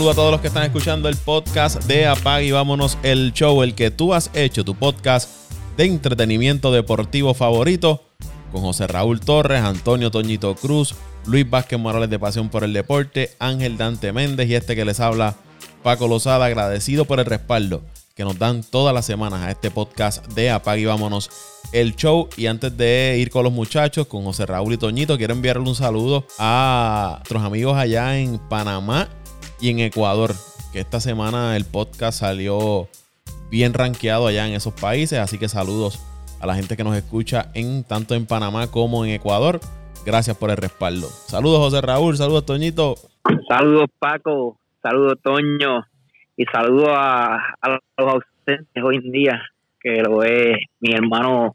saludo a todos los que están escuchando el podcast de Apag y vámonos el show, el que tú has hecho, tu podcast de entretenimiento deportivo favorito, con José Raúl Torres, Antonio Toñito Cruz, Luis Vázquez Morales de Pasión por el Deporte, Ángel Dante Méndez y este que les habla, Paco Lozada, agradecido por el respaldo que nos dan todas las semanas a este podcast de Apag y vámonos el show. Y antes de ir con los muchachos, con José Raúl y Toñito, quiero enviarle un saludo a nuestros amigos allá en Panamá y en Ecuador, que esta semana el podcast salió bien rankeado allá en esos países, así que saludos a la gente que nos escucha en tanto en Panamá como en Ecuador. Gracias por el respaldo. Saludos José Raúl, saludos Toñito. Saludos Paco, saludos Toño y saludos a, los ausentes hoy en día, que lo es mi hermano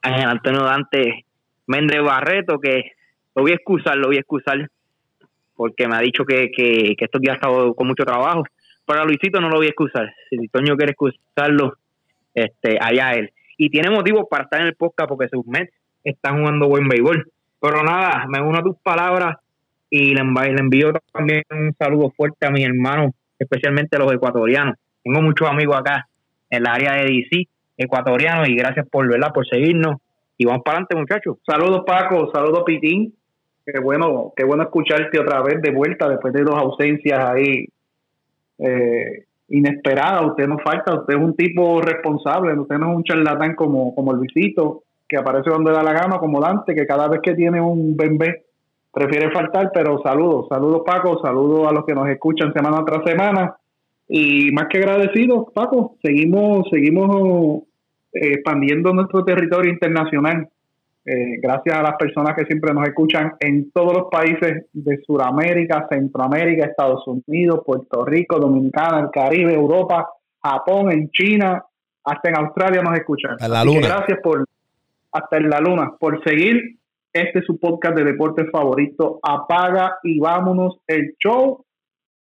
Ángel Antonio Dante Méndez Barreto, que lo voy a excusar, lo voy a excusar porque me ha dicho que, que, estos días ha estado con mucho trabajo. Pero a Luisito no lo voy a excusar. Si Toño quiere excusarlo, este, allá él. Y tiene motivos para estar en el podcast porque sus Mets están jugando buen béisbol. Pero nada, me uno a tus palabras y le, envío también un saludo fuerte a mi hermano, especialmente a los ecuatorianos. Tengo muchos amigos acá en la área de DC, ecuatorianos, y gracias por, ¿verdad? por seguirnos. Y vamos para adelante, muchachos. Saludos, Paco. Saludos, Pitín. Qué bueno, qué bueno escucharte otra vez de vuelta después de dos ausencias ahí eh, inesperadas. Usted no falta, usted es un tipo responsable, usted no es un charlatán como, como Luisito, que aparece donde da la gama, como Dante, que cada vez que tiene un bebé prefiere faltar, pero saludos, saludos Paco, saludos a los que nos escuchan semana tras semana. Y más que agradecidos, Paco, seguimos, seguimos eh, expandiendo nuestro territorio internacional. Eh, gracias a las personas que siempre nos escuchan en todos los países de Sudamérica, Centroamérica, Estados Unidos, Puerto Rico, Dominicana, el Caribe, Europa, Japón, en China, hasta en Australia nos escuchan. la luna. Gracias por, hasta en la luna, por seguir este su podcast de deporte favorito. Apaga y vámonos el show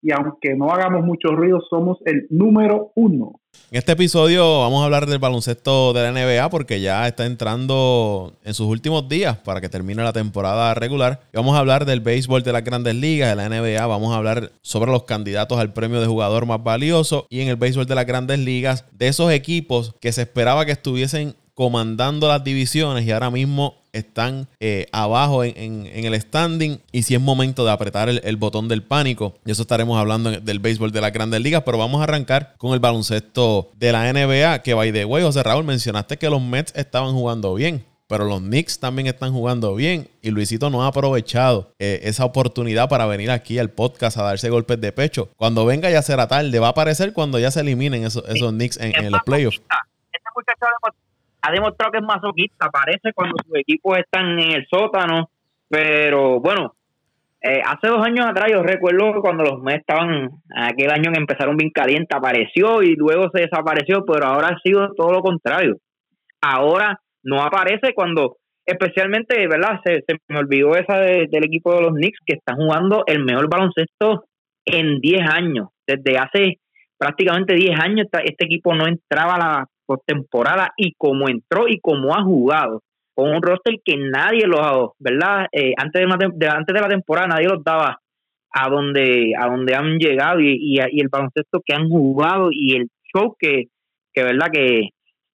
y aunque no hagamos mucho ruido, somos el número uno. En este episodio vamos a hablar del baloncesto de la NBA porque ya está entrando en sus últimos días para que termine la temporada regular. vamos a hablar del béisbol de las grandes ligas, de la NBA. Vamos a hablar sobre los candidatos al premio de jugador más valioso y en el béisbol de las grandes ligas de esos equipos que se esperaba que estuviesen comandando las divisiones y ahora mismo están eh, abajo en, el standing y si es momento de apretar el, botón del pánico. Y eso estaremos hablando del béisbol de las grandes ligas, pero vamos a arrancar con el baloncesto de la NBA, que by the way, José Raúl, mencionaste que los Mets estaban jugando bien. Pero los Knicks también están jugando bien y Luisito no ha aprovechado eh, esa oportunidad para venir aquí al podcast a darse golpes de pecho. Cuando venga ya será tarde, va a aparecer cuando ya se eliminen esos, esos Knicks en, en los playoffs. Este muchacho ha demostrado que es masoquista, parece cuando sus equipos están en el sótano, pero bueno, eh, hace dos años atrás yo recuerdo cuando los Mets estaban, aquel año empezaron bien caliente, apareció y luego se desapareció, pero ahora ha sido todo lo contrario. Ahora no aparece cuando, especialmente, ¿verdad? Se, me olvidó esa del equipo de los Knicks que están jugando el mejor baloncesto en 10 años. Desde hace prácticamente 10 años este equipo no entraba a la postemporada y como entró y como ha jugado con un roster que nadie lo ha ¿verdad? Eh, antes, de, antes de la temporada nadie los daba a donde a donde han llegado y, y, el baloncesto que han jugado y el show que, que verdad que,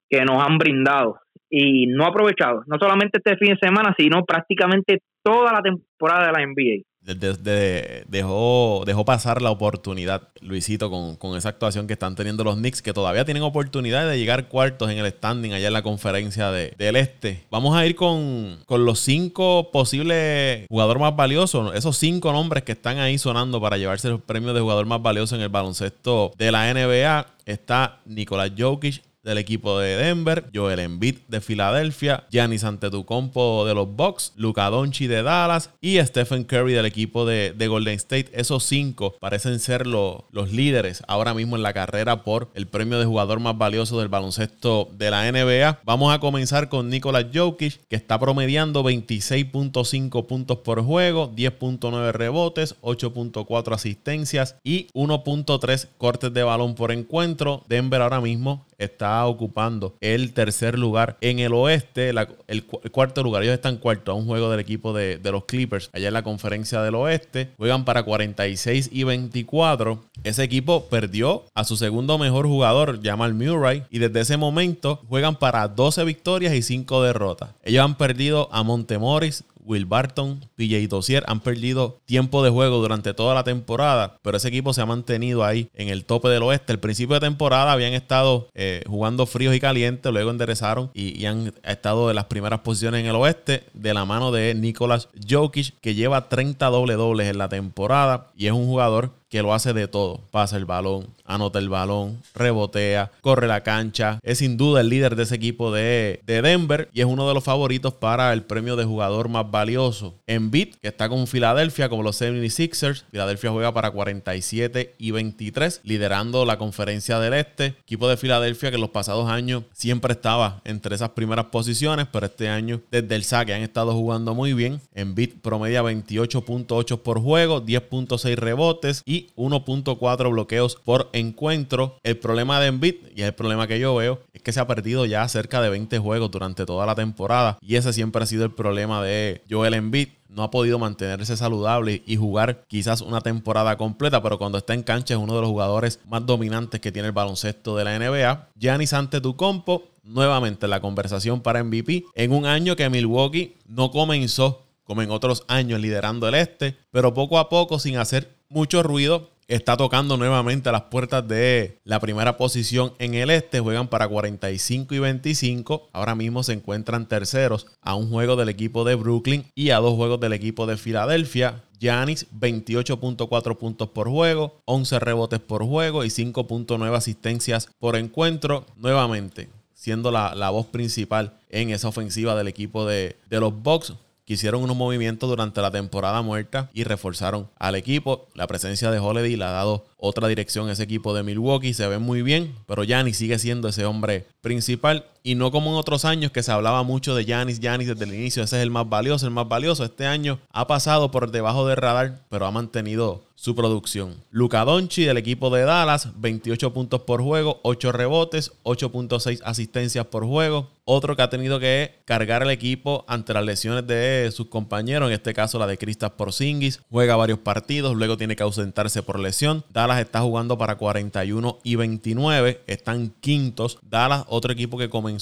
que nos han brindado y no aprovechado no solamente este fin de semana sino prácticamente toda la temporada de la NBA dejó, dejó pasar la oportunidad, Luisito, con, esa actuación que están teniendo los Knicks, que todavía tienen oportunidad de llegar cuartos en el standing allá en la conferencia del Este. Vamos a ir con, los cinco posibles jugadores más valiosos, esos cinco nombres que están ahí sonando para llevarse el premio de jugador más valioso en el baloncesto de la NBA. Está Nicolás Jokic, del equipo de Denver, Joel Embiid de Filadelfia, Giannis Antetokounmpo de los Bucks, Luka Doncic de Dallas y Stephen Curry del equipo de, Golden State. Esos cinco parecen ser los líderes ahora mismo en la carrera por el premio de jugador más valioso del baloncesto de la NBA. Vamos a comenzar con Nikola Jokic, que está promediando 26.5 puntos por juego, 10.9 rebotes, 8.4 asistencias y 1.3 cortes de balón por encuentro. Denver ahora mismo está ocupando el tercer lugar en el oeste, el, cuarto lugar. Ellos están cuarto a un juego del equipo de, los Clippers allá en la conferencia del oeste. Juegan para 46 y 24. Ese equipo perdió a su segundo mejor jugador, Jamal Murray, y desde ese momento juegan para 12 victorias y 5 derrotas. Ellos han perdido a Montemoris, Will Barton, PJ Dossier han perdido tiempo de juego durante toda la temporada, pero ese equipo se ha mantenido ahí en el tope del oeste. El principio de temporada habían estado eh, jugando fríos y calientes, luego enderezaron y, han estado de las primeras posiciones en el oeste de la mano de Nicolas Jokic, que lleva 30 doble dobles en la temporada y es un jugador que lo hace de todo. Pasa el balón, anota el balón, rebotea, corre la cancha. Es sin duda el líder de ese equipo de, Denver y es uno de los favoritos para el premio de jugador más valioso. En Beat, que está con Filadelfia como los 76ers. Filadelfia juega para 47 y 23, liderando la conferencia del Este. Equipo de Filadelfia que los pasados años siempre estaba entre esas primeras posiciones, pero este año desde el saque han estado jugando muy bien. En Beat promedia 28.8 por juego, 10.6 rebotes y 1.4 bloqueos por encuentro. El problema de Embiid, y es el problema que yo veo, es que se ha perdido ya cerca de 20 juegos durante toda la temporada. Y ese siempre ha sido el problema de Joel Embiid no ha podido mantenerse saludable y jugar quizás una temporada completa, pero cuando está en cancha es uno de los jugadores más dominantes que tiene el baloncesto de la NBA. Giannis Antetokounmpo, nuevamente la conversación para MVP, en un año que Milwaukee no comenzó como en otros años liderando el este, pero poco a poco sin hacer mucho ruido. Está tocando nuevamente a las puertas de la primera posición en el este. Juegan para 45 y 25. Ahora mismo se encuentran terceros a un juego del equipo de Brooklyn y a dos juegos del equipo de Filadelfia. Giannis 28.4 puntos por juego, 11 rebotes por juego y 5.9 asistencias por encuentro. Nuevamente, siendo la, la, voz principal en esa ofensiva del equipo de, de los Bucks que hicieron unos movimientos durante la temporada muerta y reforzaron al equipo. La presencia de Holiday le ha dado otra dirección a ese equipo de Milwaukee. Se ve muy bien, pero Giannis sigue siendo ese hombre principal. Y no como en otros años que se hablaba mucho de Giannis, Giannis desde el inicio. Ese es el más valioso, el más valioso. Este año ha pasado por debajo del radar, pero ha mantenido su producción. Luca Donchi del equipo de Dallas, 28 puntos por juego, 8 rebotes, 8.6 asistencias por juego. Otro que ha tenido que cargar el equipo ante las lesiones de sus compañeros, en este caso la de Kristaps Porzingis. Juega varios partidos, luego tiene que ausentarse por lesión. Dallas está jugando para 41 y 29, están quintos. Dallas, otro equipo que comenzó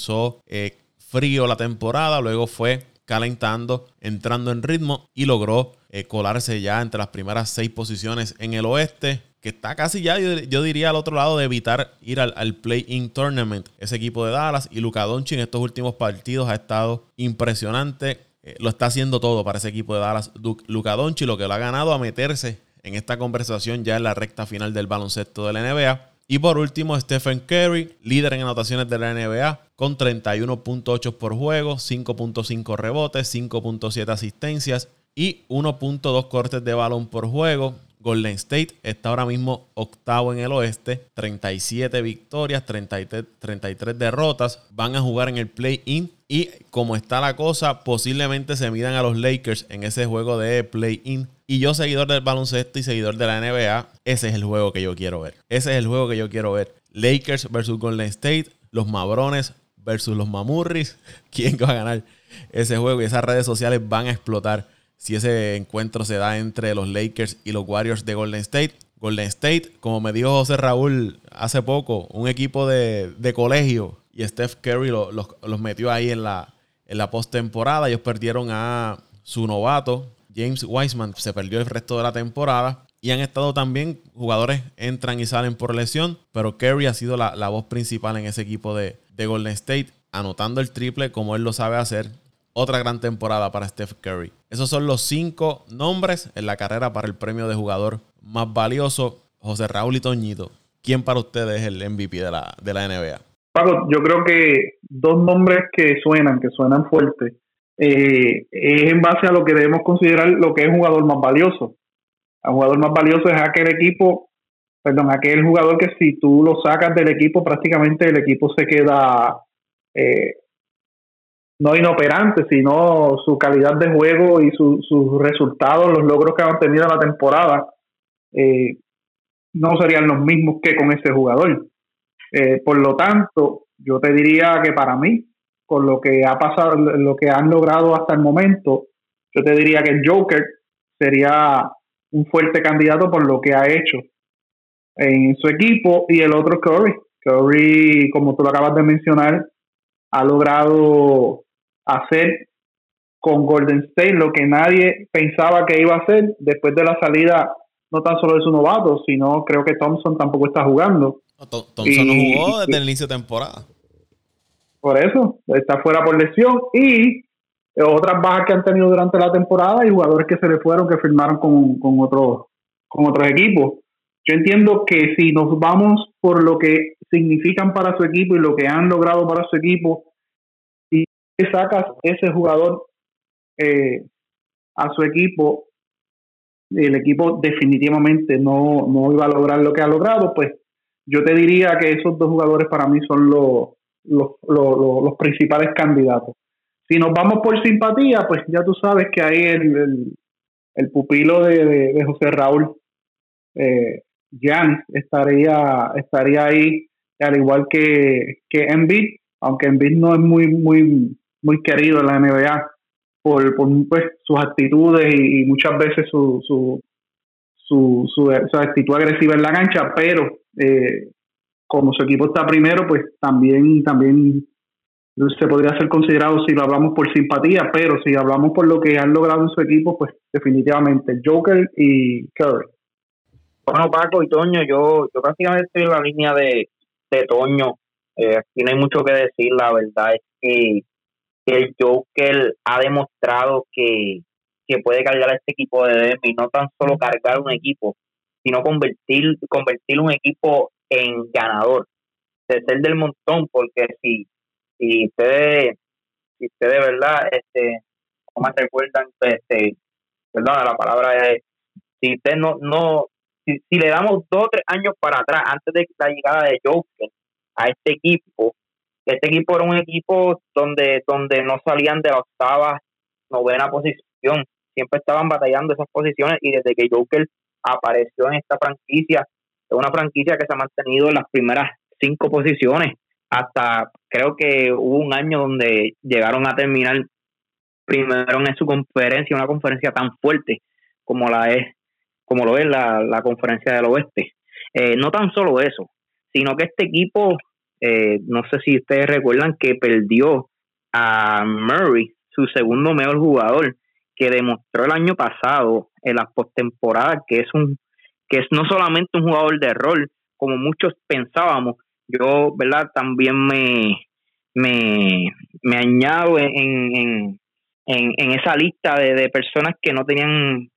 eh, frío la temporada, luego fue calentando, entrando en ritmo y logró eh, colarse ya entre las primeras seis posiciones en el oeste, que está casi ya, yo, diría, al otro lado de evitar ir al, Play-In Tournament. Ese equipo de Dallas y Luka Doncic en estos últimos partidos ha estado impresionante. Eh, lo está haciendo todo para ese equipo de Dallas. Luka Doncic lo que lo ha ganado a meterse en esta conversación ya en la recta final del baloncesto de la NBA. Y por último, Stephen Curry, líder en anotaciones de la NBA, con 31.8 por juego, 5.5 rebotes, 5.7 asistencias y 1.2 cortes de balón por juego. Golden State está ahora mismo octavo en el oeste, 37 victorias, 33, 33 derrotas. Van a jugar en el play-in y como está la cosa, posiblemente se midan a los Lakers en ese juego de play-in y yo, seguidor del baloncesto y seguidor de la NBA, ese es el juego que yo quiero ver. Ese es el juego que yo quiero ver. Lakers versus Golden State, los Mabrones versus los Mamurris. ¿Quién va a ganar ese juego? Y esas redes sociales van a explotar si ese encuentro se da entre los Lakers y los Warriors de Golden State. Golden State, como me dijo José Raúl hace poco, un equipo de, colegio y Steph Curry los metió ahí en la, en la postemporada. Ellos perdieron a su novato, James Wiseman se perdió el resto de la temporada. Y han estado también, jugadores entran y salen por lesión, pero Curry ha sido la, voz principal en ese equipo de, Golden State, anotando el triple como él lo sabe hacer. Otra gran temporada para Steph Curry. Esos son los cinco nombres en la carrera para el premio de jugador más valioso. José Raúl y Toñito, ¿quién para ustedes es el MVP de la, de la NBA? Paco, yo creo que dos nombres que suenan, que suenan fuertes, eh, es en base a lo que debemos considerar lo que es jugador más valioso. El jugador más valioso es aquel equipo, perdón, aquel jugador que si tú lo sacas del equipo, prácticamente el equipo se queda eh, no inoperante, sino su calidad de juego y sus resultados, los logros que han tenido en la temporada, eh, no serían los mismos que con ese jugador. Eh, por lo tanto, yo te diría que para mí, con lo que ha pasado, lo que han logrado hasta el momento, yo te diría que el Joker sería un fuerte candidato por lo que ha hecho en su equipo y el otro Curry. Curry, como tú lo acabas de mencionar, ha logrado hacer con Golden State lo que nadie pensaba que iba a hacer después de la salida no tan solo de su novato, sino creo que Thompson tampoco está jugando. Thompson no jugó desde el inicio de temporada. Por eso, está fuera por lesión y otras bajas que han tenido durante la temporada y jugadores que se le fueron que firmaron con, con, otros, con otros equipos. Yo entiendo que si nos vamos por lo que significan para su equipo y lo que han logrado para su equipo, sacas ese jugador eh, a su equipo, el equipo definitivamente no, no iba a lograr lo que ha logrado, pues yo te diría que esos dos jugadores para mí son los, los, los, principales candidatos. Si nos vamos por simpatía, pues ya tú sabes que ahí el, el, pupilo de, José Raúl eh, estaría, estaría ahí, al igual que, que Embiid, aunque Embiid no es muy, muy, muy querido en la NBA por, pues, sus actitudes y, muchas veces su, su, su, su, actitud agresiva en la cancha, pero eh, como su equipo está primero, pues también, también se podría ser considerado si lo hablamos por simpatía, pero si hablamos por lo que han logrado en su equipo, pues definitivamente Joker y Curry. Bueno, Paco y Toño, yo, yo prácticamente estoy en la línea de, de Toño. Eh, aquí no hay mucho que decir, la verdad es que, el Joker ha demostrado que, puede cargar a este equipo de Denver, no tan solo cargar un equipo, sino convertir, convertir un equipo en ganador, de ser del montón, porque si, si ustedes, si ustedes, ¿verdad? Este, como me recuerdan, este, perdón, la palabra es, si ustedes no, no si, le damos dos o tres años para atrás, antes de la llegada de Joker a este equipo, este equipo era un equipo donde, donde no salían de la octava, novena posición, siempre estaban batallando esas posiciones y desde que Joker apareció en esta franquicia, es una franquicia que se ha mantenido en las primeras cinco posiciones, hasta creo que hubo un año donde llegaron a terminar primero en su conferencia, una conferencia tan fuerte como la es como lo es la, conferencia del oeste. Eh, no tan solo eso, sino que este equipo, eh, no sé si ustedes recuerdan que perdió a Murray, su segundo mejor jugador, que demostró el año pasado en las postemporadas que es un que es no solamente un jugador de rol, como muchos pensábamos. Yo, ¿verdad? También me, me, me añado en, en, en, esa lista de, de personas que no tenían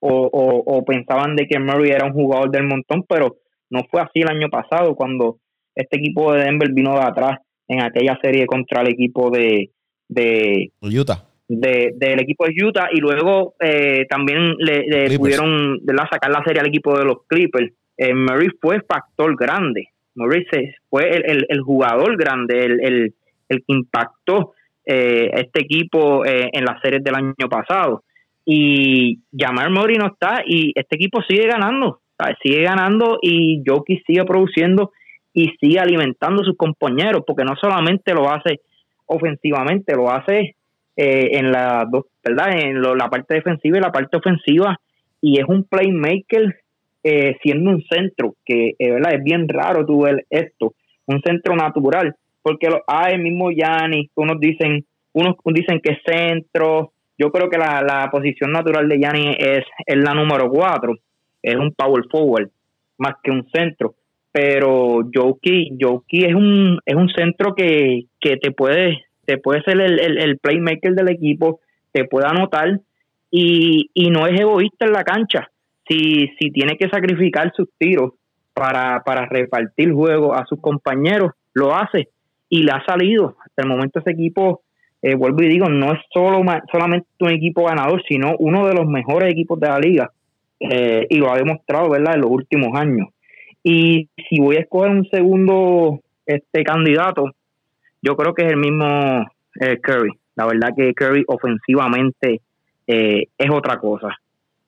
o, pensaban de que Murray era un jugador del montón, pero no fue así el año pasado cuando este equipo de Denver vino de atrás en aquella serie contra el equipo de, de Utah. De, del equipo de Utah y luego eh, también le, pudieron sacar la serie al equipo de los Clippers. Eh, Murray fue factor grande. Murray fue el, el, jugador grande, el, el, que impactó eh, este equipo eh, en las series del año pasado y Jamar Murray no está y este equipo sigue ganando, sigue ganando y Jokic sigue produciendo y sigue alimentando a sus compañeros porque no solamente lo hace ofensivamente, lo hace eh, en la ¿verdad? En la parte defensiva y la parte ofensiva y es un playmaker eh, siendo un centro que eh, ¿verdad? es bien raro tú ver esto, un centro natural porque lo, hay el mismo Yanni, unos dicen unos dicen que es centro, yo creo que la, la posición natural de Yanni es, es la número 4, es un power forward más que un centro. Pero Joki, Joki es un, es un centro que, que te puede, te puede ser el, el, playmaker del equipo, te puede anotar y, y no es egoísta en la cancha. Si, si tiene que sacrificar sus tiros para, para repartir juego a sus compañeros, lo hace y le ha salido. Hasta el momento ese equipo eh, vuelvo y digo, no es solo solamente un equipo ganador, sino uno de los mejores equipos de la liga. Eh, y lo ha demostrado, ¿verdad?, en los últimos años. Y si voy a escoger un segundo este candidato, yo creo que es el mismo eh, Curry. La verdad que Curry ofensivamente es otra cosa.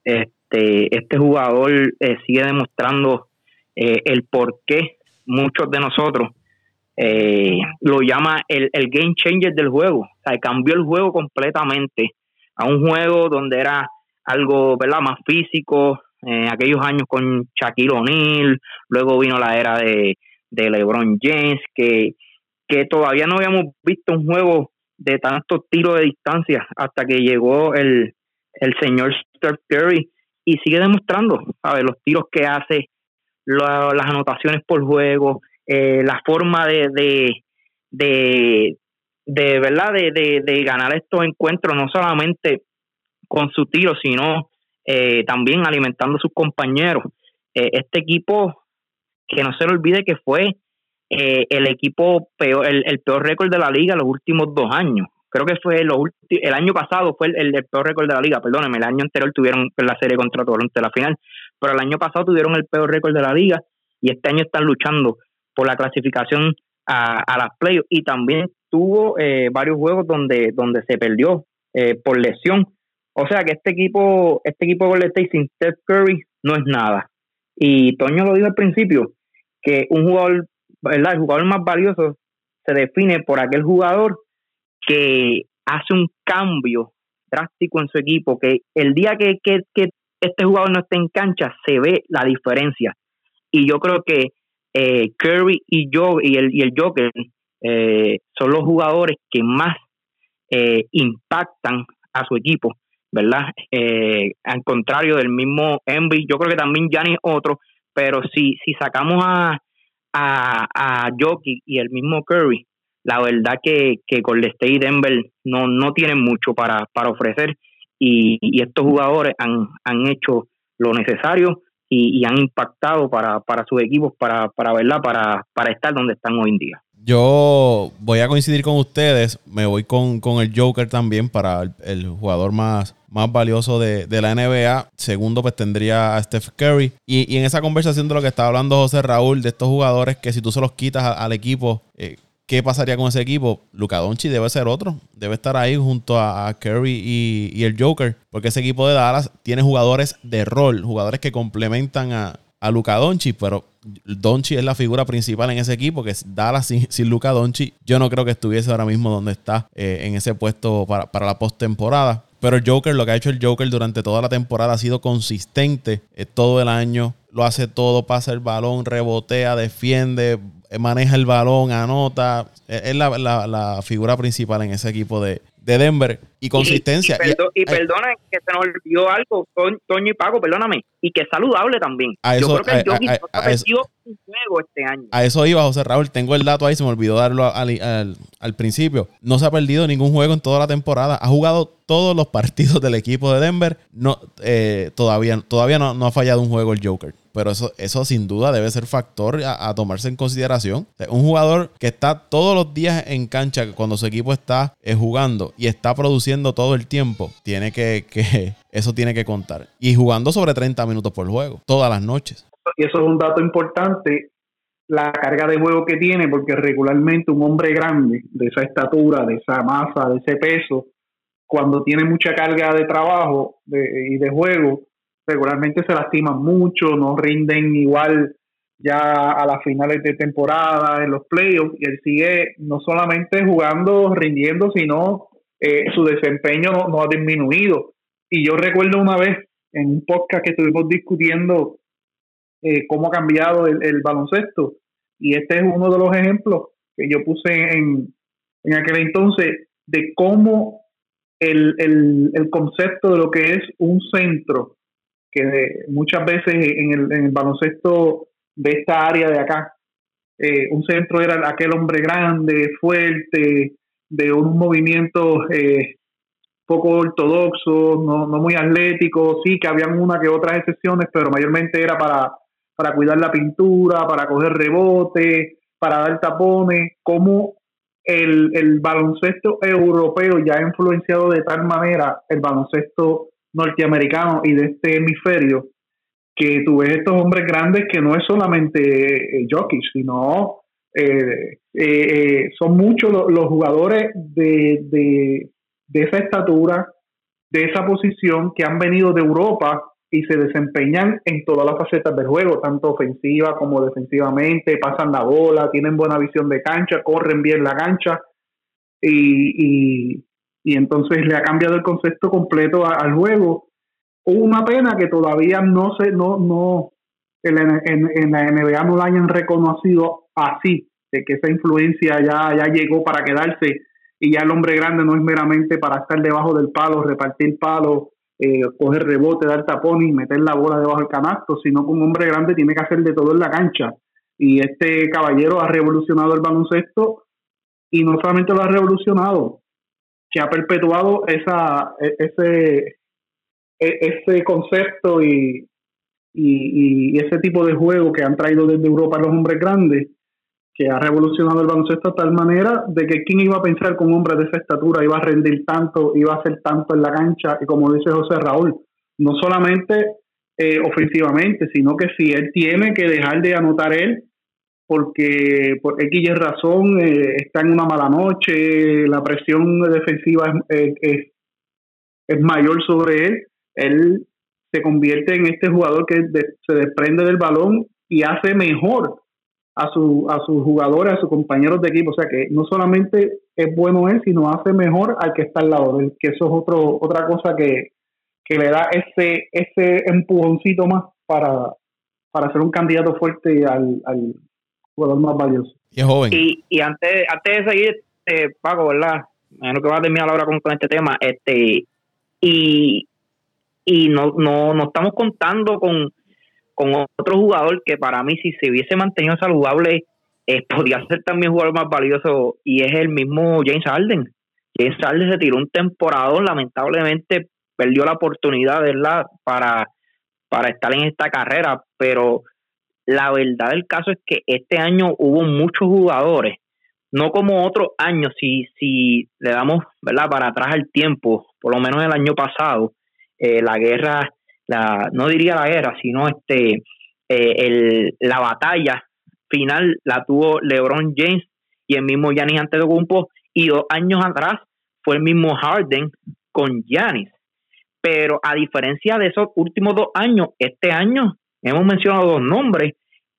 Este, este jugador sigue demostrando el por qué muchos de nosotros, eh, lo llama el, el game changer del juego. O sea, cambió el juego completamente a un juego donde era algo ¿verdad? más físico, eh, aquellos años con Shaquille O'Neal, luego vino la era de, de LeBron James, que, que todavía no habíamos visto un juego de tantos tiros de distancia hasta que llegó el, el señor Steph Curry y sigue demostrando, ¿sabes? Los tiros que hace, las anotaciones por juego, eh, la forma de, de, de, de verdad, de, de, ganar estos encuentros, no solamente con su tiro, sino eh, también alimentando a sus compañeros. Eh, este equipo, que no se le olvide que fue el equipo peor, el, peor récord de la liga los últimos dos años creo que fue el año pasado fue el, peor récord de la liga, perdóneme, el año anterior tuvieron la serie contra Toronto la final, pero el año pasado tuvieron el peor récord de la liga y este año están luchando por la clasificación a, a las playoffs y también tuvo eh, varios juegos donde, donde se perdió eh, por lesión. O sea que este equipo, este equipo de Golden State sin Steph Curry no es nada. Y Toño lo dijo al principio, que un jugador, ¿verdad? El jugador más valioso se define por aquel jugador que hace un cambio drástico en su equipo, que el día que, este jugador no esté en cancha se ve la diferencia. Y yo creo que eh, Curry y, yo, y, el, y el Joker eh, son los jugadores que más eh, impactan a su equipo, ¿verdad? al contrario del mismo Envy, yo creo que también Gianni es otro, pero si, si sacamos a, a, a Jokic y el mismo Curry, la verdad que, que Golden State y Denver no, no tienen mucho para, para ofrecer y, estos jugadores han, han hecho lo necesario y, han impactado para, para sus equipos para, para, ¿verdad? Para, para estar donde están hoy en día. Yo voy a coincidir con ustedes, me voy con, el Joker también para el, jugador más, más valioso de, la NBA. Segundo, pues tendría a Steph Curry. Y, en esa conversación de lo que estaba hablando José Raúl, de estos jugadores que si tú se los quitas al equipo, eh, ¿qué pasaría con ese equipo? Luca Doncic debe ser otro. Debe estar ahí junto a, Curry y, el Joker. Porque ese equipo de Dallas tiene jugadores de rol, jugadores que complementan a, a Luka Doncic, pero Doncic es la figura principal en ese equipo, que Dallas sin, sin Luka Doncic. Yo no creo que estuviese ahora mismo donde está eh, en ese puesto para, para la postemporada. Pero el Joker, lo que ha hecho el Joker durante toda la temporada ha sido consistente eh, todo el año. Lo hace todo, pasa el balón, rebotea, defiende, eh, maneja el balón, anota. Es la, la, figura principal en ese equipo de, de Denver y consistencia. Y, perdona que se nos olvidó algo, Toño y Paco, perdóname, y que es saludable también. Yo creo que el Jokic no ha perdido un juego este año. A eso iba, José Raúl, tengo el dato ahí, se me olvidó darlo al, al, principio. No se ha perdido ningún juego en toda la temporada, ha jugado todos los partidos del equipo de Denver, no, eh, todavía, todavía no, no ha fallado un juego el Joker pero eso, eso sin duda debe ser factor a, tomarse en consideración. un jugador que está todos los días en cancha cuando su equipo está eh, jugando y está produciendo todo el tiempo, tiene que, que, eso tiene que contar. Y jugando sobre 30 minutos por juego, todas las noches. Y eso es un dato importante, la carga de juego que tiene, porque regularmente un hombre grande, de esa estatura, de esa masa, de ese peso, cuando tiene mucha carga de trabajo y de juego, regularmente se lastiman mucho, no rinden igual ya a las finales de temporada, en los playoffs, y él sigue no solamente jugando, rindiendo, sino eh, su desempeño no, ha disminuido. Y yo recuerdo una vez en un podcast que estuvimos discutiendo eh, cómo ha cambiado el, baloncesto, y este es uno de los ejemplos que yo puse en, en aquel entonces de cómo el, el concepto de lo que es un centro que muchas veces en el, baloncesto de esta área de acá, eh, un centro era aquel hombre grande, fuerte, de un movimiento eh, poco ortodoxo, no, no, muy atlético, sí que habían una que otras excepciones, pero mayormente era para, para cuidar la pintura, para coger rebote, para dar tapones, como el, el baloncesto europeo ya ha influenciado de tal manera el baloncesto norteamericanos y de este hemisferio, que tú ves estos hombres grandes que no es solamente eh, jockeys, sino eh, eh, son muchos los, jugadores de, de, esa estatura, de esa posición que han venido de Europa y se desempeñan en todas las facetas del juego, tanto ofensiva como defensivamente, pasan la bola, tienen buena visión de cancha, corren bien la cancha y, entonces le ha cambiado el concepto completo al juego. Una pena que todavía no se, no, no, en, en, la NBA no la hayan reconocido así, de que esa influencia ya, ya llegó para quedarse y ya el hombre grande no es meramente para estar debajo del palo, repartir palo, eh, coger rebote, dar tapón y meter la bola debajo del canasto, sino que un hombre grande tiene que hacer de todo en la cancha. Y este caballero ha revolucionado el baloncesto y no solamente lo ha revolucionado, que ha perpetuado esa, e, ese, e, ese concepto y, y, y, ese tipo de juego que han traído desde Europa los hombres grandes que ha revolucionado el baloncesto de tal manera de que quién iba a pensar que un hombre de esa estatura iba a rendir tanto, iba a hacer tanto en la cancha, y como dice José Raúl, no solamente eh, ofensivamente, sino que si él tiene que dejar de anotar él, porque por X razón eh, está en una mala noche, la presión defensiva es, es, es, mayor sobre él, él se convierte en este jugador que se desprende del balón y hace mejor a, su, a sus jugadores, a sus compañeros de equipo. O sea que no solamente es bueno él, sino hace mejor al que está al lado que eso es otro, otra cosa que, le da ese, ese empujoncito más para, para ser un candidato fuerte al jugador más valioso. Y es joven. Y, antes, antes de seguir, este, Paco, ¿verdad? lo que va a terminar ahora con, con este tema, este y, y no, no, no estamos contando con con otro jugador que para mí si se hubiese mantenido saludable eh, podría ser también jugador más valioso y es el mismo James Harden. James Harden se tiró un temporadón, lamentablemente perdió la oportunidad ¿verdad? Para, para estar en esta carrera, pero la verdad del caso es que este año hubo muchos jugadores, no como otros años, si, si le damos ¿verdad? para atrás el tiempo, por lo menos el año pasado, eh, la guerra la, no diría la guerra, sino este, eh, el, la batalla final la tuvo LeBron James y el mismo Giannis Antetokounmpo y dos años atrás fue el mismo Harden con Giannis. Pero a diferencia de esos últimos dos años, este año hemos mencionado dos nombres.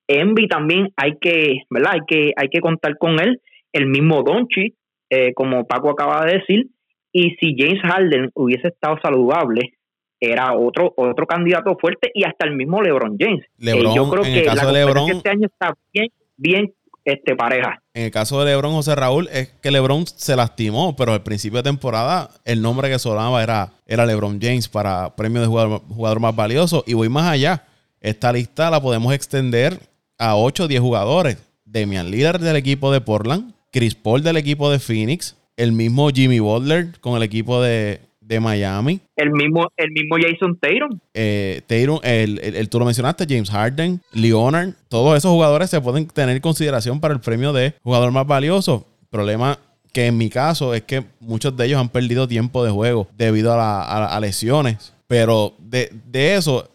Envy también hay que, ¿verdad? Hay que, hay que contar con él. El mismo Donchi, eh, como Paco acaba de decir. Y si James Harden hubiese estado saludable, era otro otro candidato fuerte y hasta el mismo LeBron James. Eh, yo creo que la de este año está bien bien este pareja. En el caso de LeBron José Raúl es que LeBron se lastimó, pero al principio de temporada el nombre que sonaba era era LeBron James para premio de jugador, jugador más valioso y voy más allá. Esta lista la podemos extender a 8 o 10 jugadores. Demian Lillard del equipo de Portland, Chris Paul del equipo de Phoenix, el mismo Jimmy Butler con el equipo de, de Miami. El mismo, el mismo Jason Tatum. Eh, Tatum, el, el, tú lo mencionaste, James Harden, Leonard, todos esos jugadores se pueden tener en consideración para el premio de jugador más valioso. Problema que en mi caso es que muchos de ellos han perdido tiempo de juego debido a, lesiones. Pero de, eso,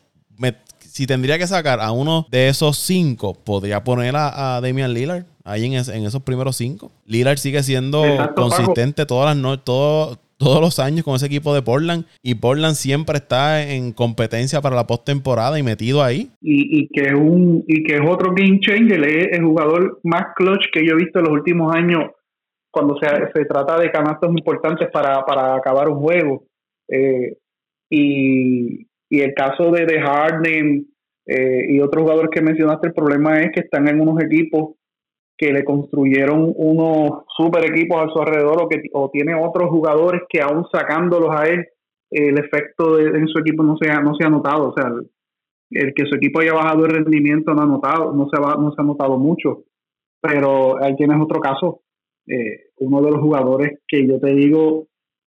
si tendría que sacar a uno de esos cinco, podría poner a, Damian Lillard ahí en, en, esos primeros cinco. Lillard sigue siendo consistente todas las noches, todo, todos los años con ese equipo de Portland y Portland siempre está en competencia para la postemporada y metido ahí. Y, y, que es un y que es otro game changer, es el jugador más clutch que yo he visto en los últimos años cuando se, se trata de canastos importantes para, para acabar un juego. Eh, y, y, el caso de, de Harden eh, y otros jugadores que mencionaste, el problema es que están en unos equipos que le construyeron unos super equipos a su alrededor o que o tiene otros jugadores que aún sacándolos a él el efecto de, en su equipo no se ha, no se ha notado. O sea el, que su equipo haya bajado el rendimiento no ha notado no se ha, no se ha notado mucho. Pero ahí tienes otro caso eh, uno de los jugadores que yo te digo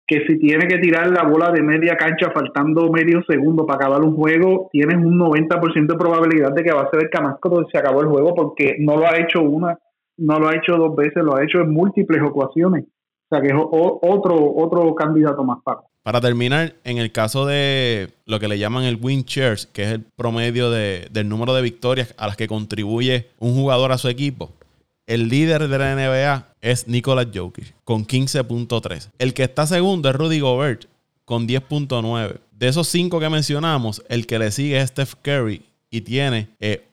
que si tiene que tirar la bola de media cancha faltando medio segundo para acabar un juego, tienes un 90% de probabilidad de que va a ser el canasco donde se acabó el juego porque no lo ha hecho una, no lo ha hecho dos veces, lo ha hecho en múltiples ocasiones. O sea que es otro, otro candidato más Paco. Para terminar, en el caso de lo que le llaman el win shares, que es el promedio de, del número de victorias a las que contribuye un jugador a su equipo, el líder de la NBA es Nikola Jokic con 15.3. El que está segundo es Rudy Gobert con 10.9. De esos cinco que mencionamos, el que le sigue es Steph Curry y tiene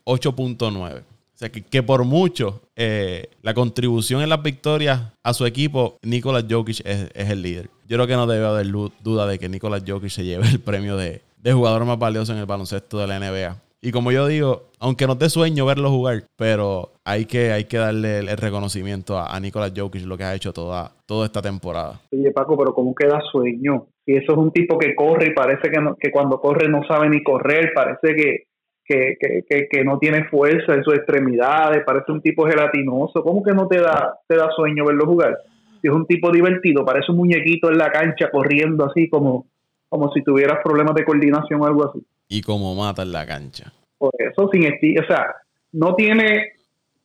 8.9. Eh, o sea, que, por mucho eh, la contribución en las victorias a su equipo, Nikola Jokic es, el líder. Yo creo que no debe haber duda de que Nikola Jokic se lleve el premio de, jugador más valioso en el baloncesto de la NBA. Y como yo digo, aunque no te sueño verlo jugar, pero hay que, hay que darle el, reconocimiento a, a Nikola Jokic, lo que ha hecho toda, toda esta temporada. Oye, Paco, pero ¿cómo queda sueño? Y eso es un tipo que corre y parece que, que cuando corre no sabe ni correr, parece que, que, que, que, no tiene fuerza en sus extremidades, parece un tipo gelatinoso. ¿Cómo que no te da, te da sueño verlo jugar? Si es un tipo divertido, parece un muñequito en la cancha corriendo así como, como si tuvieras problemas de coordinación o algo así. Y como mata en la cancha. Por eso, sin estilo, o sea, no tiene,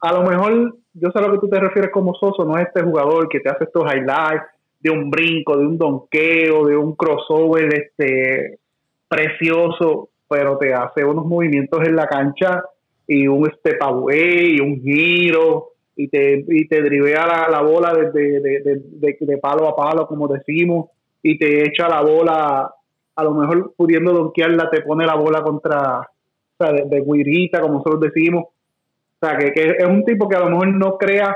a lo mejor, yo sé a lo que tú te refieres como Soso, no es este jugador que te hace estos highlights de un brinco, de un donqueo, de un crossover este precioso, pero te hace unos movimientos en la cancha y un step away y un giro y te, y te drivea la, la bola desde de, palo a palo, como decimos, y te echa la bola, a lo mejor pudiendo donkearla, te pone la bola contra, o sea, de, guirita, como nosotros decimos. O sea, que, que es un tipo que a lo mejor no crea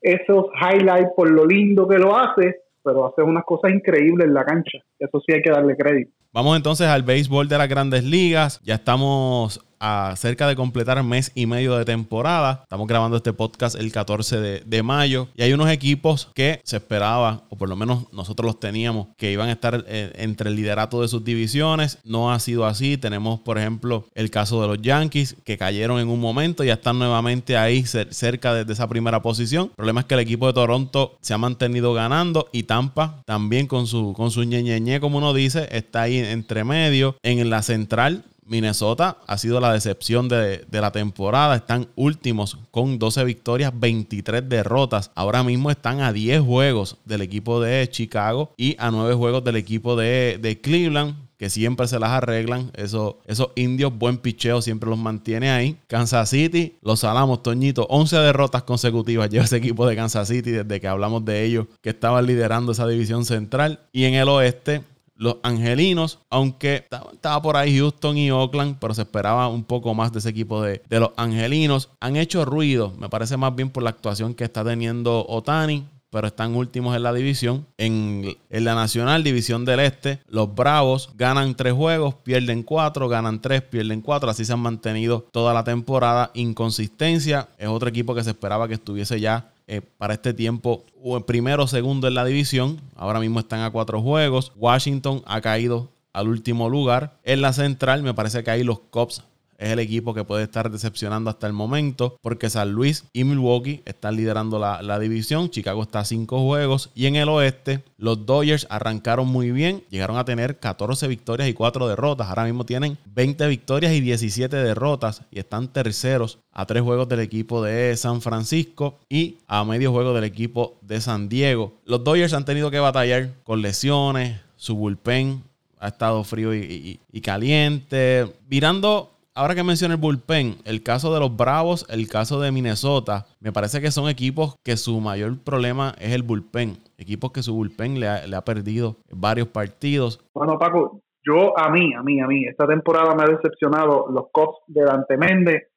esos highlights por lo lindo que lo hace, pero hace unas cosas increíbles en la cancha. Eso sí hay que darle crédito. Vamos entonces al béisbol de las grandes ligas. Ya estamos a cerca de completar mes y medio de temporada. Estamos grabando este podcast el 14 de, mayo y hay unos equipos que se esperaba, o por lo menos nosotros los teníamos, que iban a estar eh, entre el liderato de sus divisiones. No ha sido así. Tenemos, por ejemplo, el caso de los Yankees que cayeron en un momento y ya están nuevamente ahí cerca de, esa primera posición. El problema es que el equipo de Toronto se ha mantenido ganando y Tampa también con su, con su ñeñeñe, como uno dice, está ahí entre medio. En la central Minnesota ha sido la decepción de, la temporada. Están últimos con 12 victorias, 23 derrotas. Ahora mismo están a 10 juegos del equipo de Chicago y a 9 juegos del equipo de, Cleveland que siempre se las arreglan. Eso, esos indios, buen picheo, siempre los mantiene ahí. Kansas City, los salamos, Toñito. 11 derrotas consecutivas lleva ese equipo de Kansas City desde que hablamos de ellos, que estaban liderando esa división central. Y en el oeste, los angelinos, aunque estaba por ahí Houston y Oakland, pero se esperaba un poco más de ese equipo de, los angelinos, han hecho ruido, me parece más bien por la actuación que está teniendo Otani, pero están últimos en la división. En, la Nacional, División del Este, los Bravos ganan tres juegos, pierden cuatro, ganan tres, pierden cuatro. Así se han mantenido toda la temporada. Inconsistencia es otro equipo que se esperaba que estuviese ya eh, para este tiempo primero o segundo en la división. Ahora mismo están a cuatro juegos. Washington ha caído al último lugar. En la central me parece que ahí los Cubs es el equipo que puede estar decepcionando hasta el momento porque San Luis y Milwaukee están liderando la, división. Chicago está a 5 juegos y en el oeste los Dodgers arrancaron muy bien. Llegaron a tener 14 victorias y 4 derrotas. Ahora mismo tienen 20 victorias y 17 derrotas y están terceros a 3 juegos del equipo de San Francisco y a medio juego del equipo de San Diego. Los Dodgers han tenido que batallar con lesiones. Su bullpen ha estado frío y, y caliente. Mirando ahora que menciona el bullpen, el caso de los Bravos, el caso de Minnesota, me parece que son equipos que su mayor problema es el bullpen. Equipos que su bullpen le ha, perdido varios partidos. Bueno, Paco, yo a mí, a mí, a mí, esta temporada me ha decepcionado los Cops de Dante Méndez.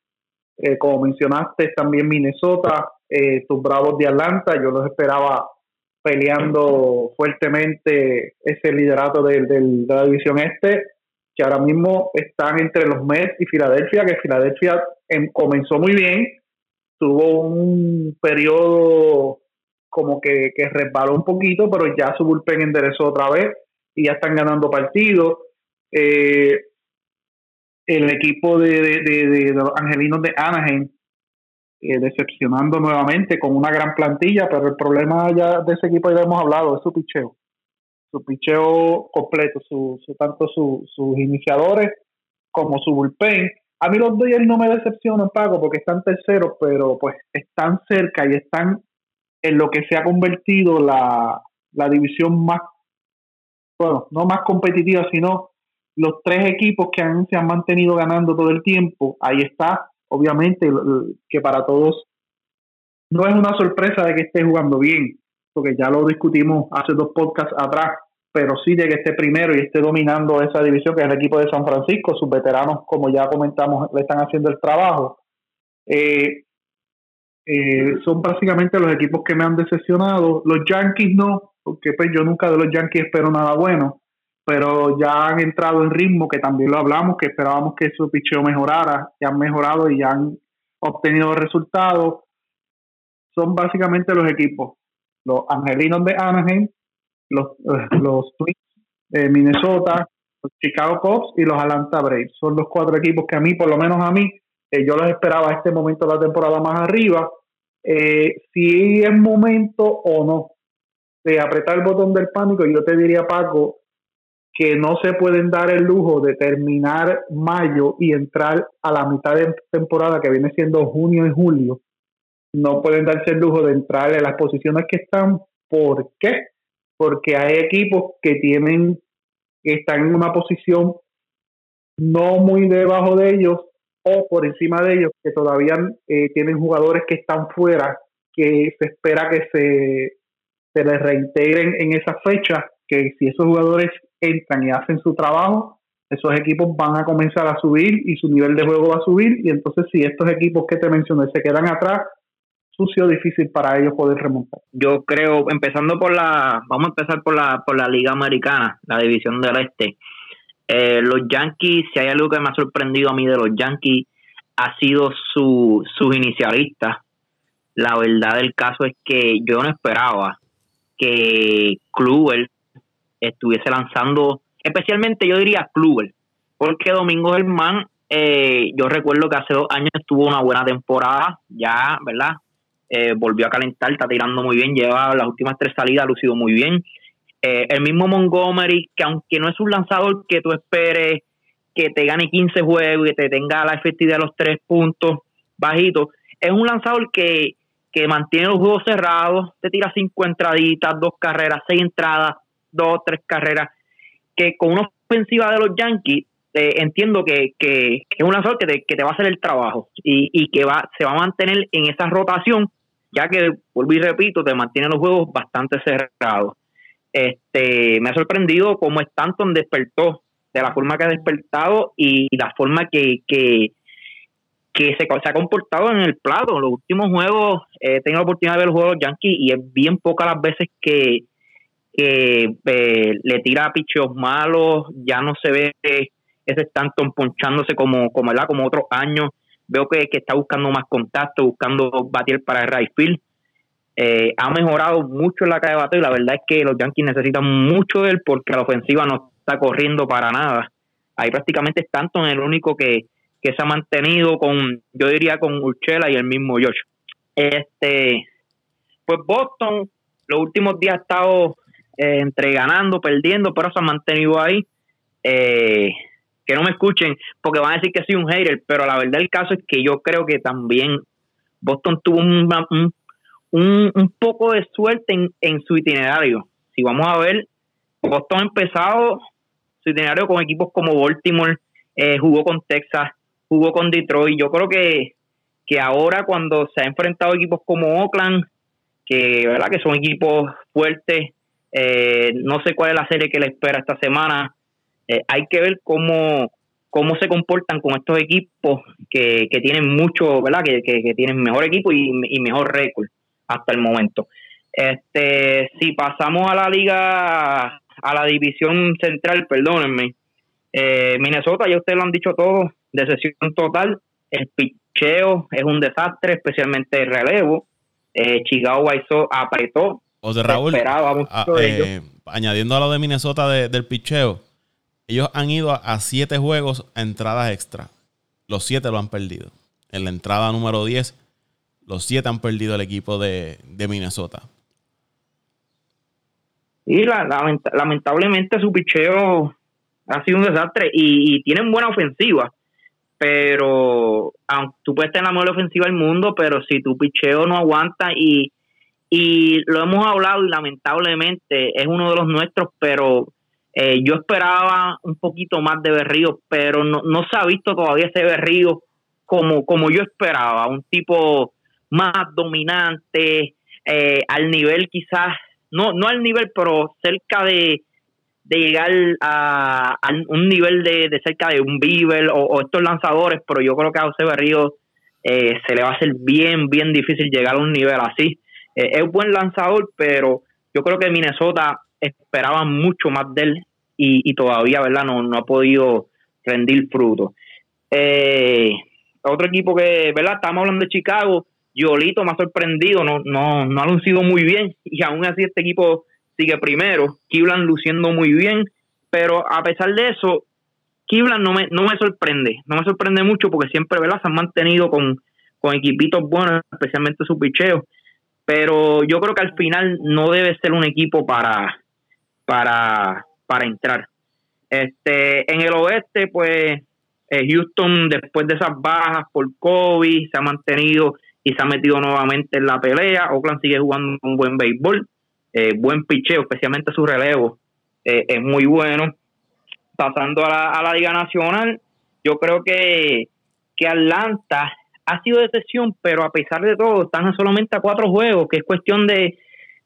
Eh, como mencionaste, también Minnesota, eh, tus Bravos de Atlanta, yo los esperaba peleando fuertemente ese liderato de la división este que ahora mismo están entre los Mets y Filadelfia, que Filadelfia comenzó muy bien, tuvo un periodo como que, que resbaló un poquito, pero ya su bullpen enderezó otra vez y ya están ganando partidos. Eh, el equipo de, de, los angelinos de Anaheim eh, decepcionando nuevamente con una gran plantilla, pero el problema ya de ese equipo ya hemos hablado, es su picheo su picheo completo, su, tanto sus iniciadores como su bullpen. A mí los Dodgers no me decepcionan, Paco, porque están terceros, pero pues están cerca y están en lo que se ha convertido la, división más, bueno, no más competitiva, sino los tres equipos que se han mantenido ganando todo el tiempo. Ahí está, obviamente, que para todos no es una sorpresa de que esté jugando bien porque ya lo discutimos hace dos podcasts atrás, pero sí de que esté primero y esté dominando esa división que es el equipo de San Francisco. Sus veteranos, como ya comentamos, le están haciendo el trabajo. Eh, eh, son básicamente los equipos que me han decepcionado. Los Yankees no, porque pues yo nunca de los Yankees espero nada bueno, pero ya han entrado en ritmo, que también lo hablamos, que esperábamos que su picheo mejorara, ya han mejorado y ya han obtenido resultados. Son básicamente los equipos, los Angelinos de Anaheim, los, los Twins de Minnesota, los Chicago Cubs y los Atlanta Braves. Son los cuatro equipos que a mí, por lo menos a mí, eh, yo los esperaba a este momento de la temporada más arriba. Eh, si es momento o no de apretar el botón del pánico, yo te diría, Paco, que no se pueden dar el lujo de terminar mayo y entrar a la mitad de temporada que viene siendo junio y julio. No pueden darse el lujo de entrar en las posiciones que están. ¿Por qué? porque hay equipos que tienen, que están en una posición no muy debajo de ellos o por encima de ellos, que todavía eh, tienen jugadores que están fuera, que se espera que se, se les reintegren en esa fecha, que si esos jugadores entran y hacen su trabajo, esos equipos van a comenzar a subir y su nivel de juego va a subir y entonces si estos equipos que te mencioné se quedan atrás, sucio, difícil para ellos poder remontar. Yo creo, empezando por la, vamos a empezar por la, por la Liga Americana, la división del Este. Eh, los Yankees, si hay algo que me ha sorprendido a mí de los Yankees, ha sido su, sus inicialistas. La verdad del caso es que yo no esperaba que Kluber estuviese lanzando, especialmente yo diría Kluber, porque Domingo Germán, eh, yo recuerdo que hace dos años tuvo una buena temporada, ya, ¿verdad? Eh, volvió a calentar, está tirando muy bien, lleva las últimas tres salidas, lucido muy bien. Eh, el mismo Montgomery, que aunque no es un lanzador que tú esperes que te gane 15 juegos y que te tenga la efectividad de los tres puntos bajitos, es un lanzador que, que mantiene los juegos cerrados, te tira cinco entraditas, dos carreras, seis entradas, dos, tres carreras, que con una ofensiva de los Yankees eh, entiendo que, que, es un lanzador que te, que te va a hacer el trabajo y, y que va, se va a mantener en esa rotación ya que, vuelvo y repito, te mantiene los juegos bastante cerrados. Este, me ha sorprendido cómo Stanton despertó, de la forma que ha despertado y la forma que, que, se, ha comportado en el plato. En los últimos juegos he tenido la oportunidad de ver los juegos Yankees y es bien pocas las veces que, que eh, le tira picheos malos, ya no se ve ese Stanton ponchándose como, como, como otros años veo que, está buscando más contacto, buscando batir para el right field. Eh, ha mejorado mucho en la calle de bateo y la verdad es que los Yankees necesitan mucho de él porque la ofensiva no está corriendo para nada. Ahí prácticamente tanto en el único que, se ha mantenido con, yo diría, con Urchela y el mismo Josh. Este, pues Boston los últimos días ha estado eh, entre ganando, perdiendo, pero se ha mantenido ahí. Eh, que no me escuchen porque van a decir que soy un hater, pero la verdad el caso es que yo creo que también Boston tuvo un, un, poco de suerte en, su itinerario. Si vamos a ver, Boston ha empezado su itinerario con equipos como Baltimore, eh, jugó con Texas, jugó con Detroit. Yo creo que, que ahora cuando se ha enfrentado equipos como Oakland, que verdad que son equipos fuertes, eh, no sé cuál es la serie que le espera esta semana, eh, hay que ver cómo, cómo se comportan con estos equipos que, tienen mucho, ¿verdad? Que, tienen mejor equipo y, mejor récord hasta el momento. Este, si pasamos a la liga, a la división central, perdónenme, eh, Minnesota, ya ustedes lo han dicho todo, de sesión total, el picheo es un desastre, especialmente el relevo. Eh, Chicago apretó. O de Raúl, ah, eh, añadiendo a lo de Minnesota del picheo, ellos han ido a, siete juegos a entradas extra. Los siete lo han perdido. En la entrada número 10, los siete han perdido el equipo de, Minnesota. Y lamentablemente su picheo ha sido un desastre y, tienen buena ofensiva. Pero aunque tú puedes tener la mejor ofensiva del mundo, pero si tu picheo no aguanta y, y lo hemos hablado y lamentablemente es uno de los nuestros, pero eh, yo esperaba un poquito más de Berrío, pero no, no se ha visto todavía ese Berrío como, como yo esperaba, un tipo más dominante, eh, al nivel quizás, no, no al nivel, pero cerca de, de llegar a, un nivel de, cerca de un Bieber o, estos lanzadores, pero yo creo que a José Berrío eh, se le va a hacer bien, bien difícil llegar a un nivel así. Eh, es buen lanzador, pero yo creo que Minnesota esperaba mucho más de él y, todavía, ¿verdad? No, no ha podido rendir fruto. Eh, otro equipo que, ¿verdad? Estamos hablando de Chicago. Yolito me ha sorprendido, no, no, no ha lucido muy bien y aún así este equipo sigue primero. Kiblan luciendo muy bien, pero a pesar de eso, Kiblan no me, no me sorprende, no me sorprende mucho porque siempre ¿verdad? se han mantenido con, con equipitos buenos, especialmente su picheo. Pero yo creo que al final no debe ser un equipo para, para, para entrar. Este, en el oeste, pues eh, Houston, después de esas bajas por COVID, se ha mantenido y se ha metido nuevamente en la pelea. Oakland sigue jugando un buen béisbol, eh, buen picheo, especialmente su relevo eh, es muy bueno. Pasando a la, Liga Nacional, yo creo que, que Atlanta ha sido de sesión, pero a pesar de todo, están solamente a cuatro juegos, que es cuestión de,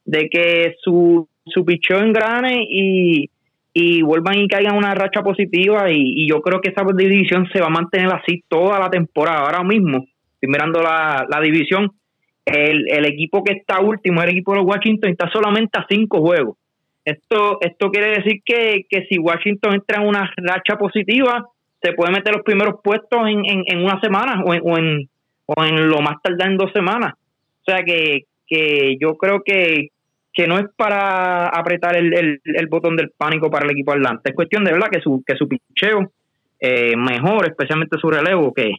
de que su, su picheo engrane y, y vuelvan y caigan una racha positiva y, yo creo que esa división se va a mantener así toda la temporada. Ahora mismo, estoy mirando la, división, el, el, equipo que está último, el equipo de Washington, está solamente a cinco juegos. Esto, esto quiere decir que, que si Washington entra en una racha positiva, se puede meter los primeros puestos en, en, una semana o en, o en, o en lo más tardar en dos semanas. O sea que, que yo creo que, que no es para apretar el, el, botón del pánico para el equipo Atlanta. Es cuestión de verdad que su, que su picheo eh, mejor, especialmente su relevo, que,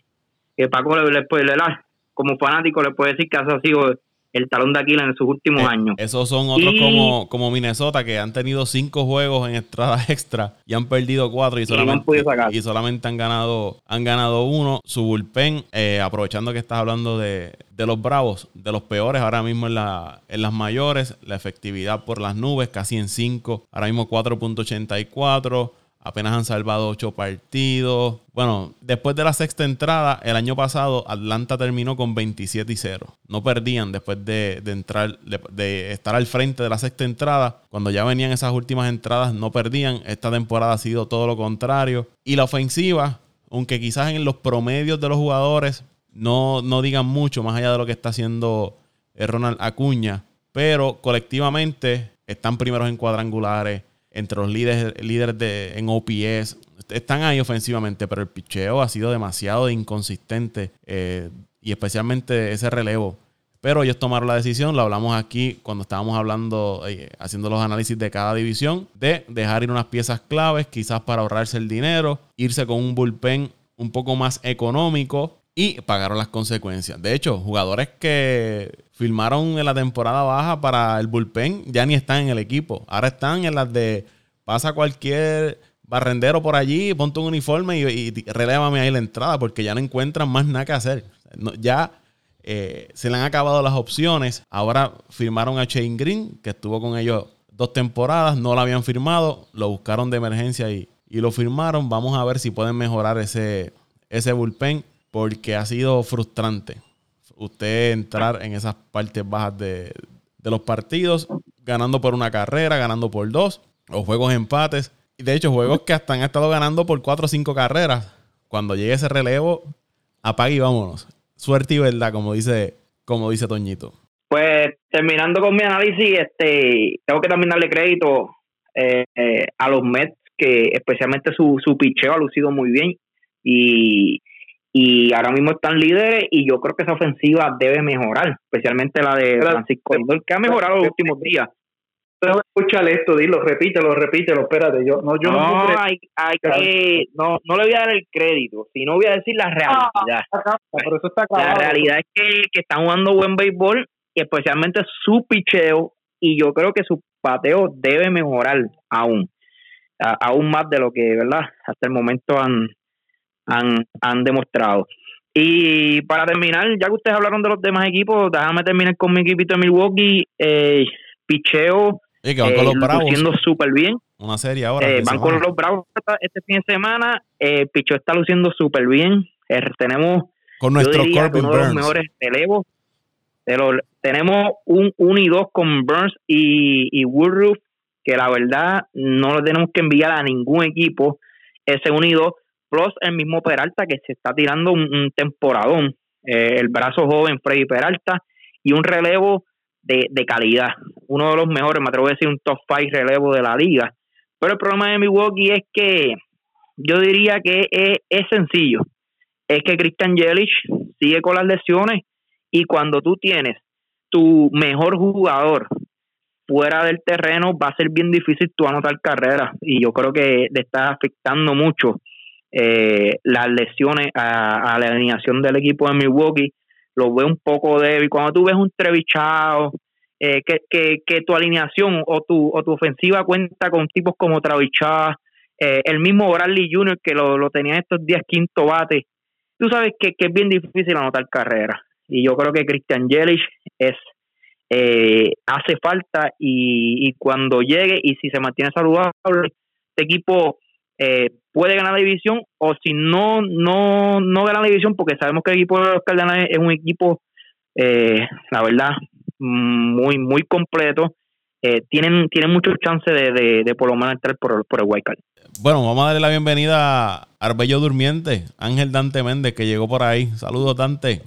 que Paco le, puede dar. Como fanático le puede decir que ha sido el talón de Aquiles en sus últimos eh, años. Esos son otros como, como Minnesota que han tenido cinco juegos en estradas extra y han perdido cuatro y solamente, y solamente han ganado han ganado uno. Su bullpen, eh, aprovechando que estás hablando de, de, los Bravos, de los peores ahora mismo en, la, en las mayores, la efectividad por las nubes casi en 5, ahora mismo 4.84 apenas han salvado ocho partidos. Bueno, después de la sexta entrada, el año pasado Atlanta terminó con 27 y 0. No perdían después de, entrar, de, estar al frente de la sexta entrada. Cuando ya venían esas últimas entradas, no perdían. Esta temporada ha sido todo lo contrario. Y la ofensiva, aunque quizás en los promedios de los jugadores no, no digan mucho más allá de lo que está haciendo eh, Ronald Acuña, pero colectivamente están primeros en cuadrangulares entre los líderes, líderes de, en OPS. Están ahí ofensivamente, pero el picheo ha sido demasiado inconsistente eh, y especialmente ese relevo. Pero ellos tomaron la decisión, lo hablamos aquí cuando estábamos hablando, eh, haciendo los análisis de cada división, de dejar ir unas piezas claves, quizás para ahorrarse el dinero, irse con un bullpen un poco más económico y pagaron las consecuencias. De hecho, jugadores que firmaron en la temporada baja para el bullpen ya ni están en el equipo. Ahora están en las de pasa cualquier barrendero por allí, ponte un uniforme y, y relévame ahí la entrada porque ya no encuentran más nada que hacer. ya eh, se le han acabado las opciones. Ahora firmaron a Shane Green, que estuvo con ellos dos temporadas, no lo habían firmado, lo buscaron de emergencia y, y lo firmaron. Vamos a ver si pueden mejorar ese, ese bullpen porque ha sido frustrante usted entrar en esas partes bajas de, los partidos, ganando por una carrera, ganando por dos, o juegos empates. Y de hecho, juegos que hasta han estado ganando por cuatro o cinco carreras. Cuando llegue ese relevo, apague y vámonos. Suerte y verdad, como dice, como dice Toñito. Pues terminando con mi análisis, este, tengo que también darle crédito eh, eh, a los Mets, que especialmente su, su picheo ha lucido muy bien. Y y ahora mismo están líderes y yo creo que esa ofensiva debe mejorar, especialmente la de Francisco que ha mejorado los últimos días. Pero escúchale esto, dilo, repítelo, repítelo, espérate, yo no, yo no, no, hay, hay que, no, no le voy a dar el crédito, sino voy a decir la realidad. Ah, eso está la realidad es que, que están jugando buen béisbol y especialmente su picheo y yo creo que su pateo debe mejorar aún, aún más de lo que, ¿verdad? Hasta el momento han, han, han demostrado. Y para terminar, ya que ustedes hablaron de los demás equipos, déjame terminar con mi equipito de Milwaukee. Eh, picheo sí, que van con los eh, Bravos. luciendo súper bien. Una serie ahora. Eh, van con los Bravos este fin de semana. Eh, está luciendo súper bien. Eh, tenemos con nuestro uno de los mejores relevos. tenemos un 1 y 2 con Burns y, y Woodruff. que la verdad no lo tenemos que enviar a ningún equipo ese unido, plus el mismo Peralta que se está tirando un, temporadón, eh, el brazo joven Freddy Peralta y un relevo de, de, calidad, uno de los mejores, me atrevo a decir un top 5 relevo de la liga. Pero el problema de Milwaukee es que yo diría que es, sencillo, es que Christian Yelich sigue con las lesiones y cuando tú tienes tu mejor jugador fuera del terreno va a ser bien difícil tú anotar carreras. Y yo creo que le está afectando mucho eh, las lesiones a, la alineación del equipo de Milwaukee lo veo un poco débil cuando tú ves un trevichado eh, que, que, tu alineación o tu, o tu ofensiva cuenta con tipos como Travichá, eh, el mismo Bradley Jr. que lo, lo tenía estos días quinto bate, tú sabes que, que es bien difícil anotar carreras y yo creo que Christian Yelich es eh, hace falta y, cuando llegue y si se mantiene saludable, este equipo eh, puede ganar la división o si no no no gana la división porque sabemos que el equipo de los Cardenales es un equipo eh, la verdad muy muy completo tienen tienen muchos chances de, de, por lo menos entrar por, por el White Card. Bueno, vamos a darle la bienvenida a Arbello Durmiente, Ángel Dante Méndez, que llegó por ahí. Saludos, Dante.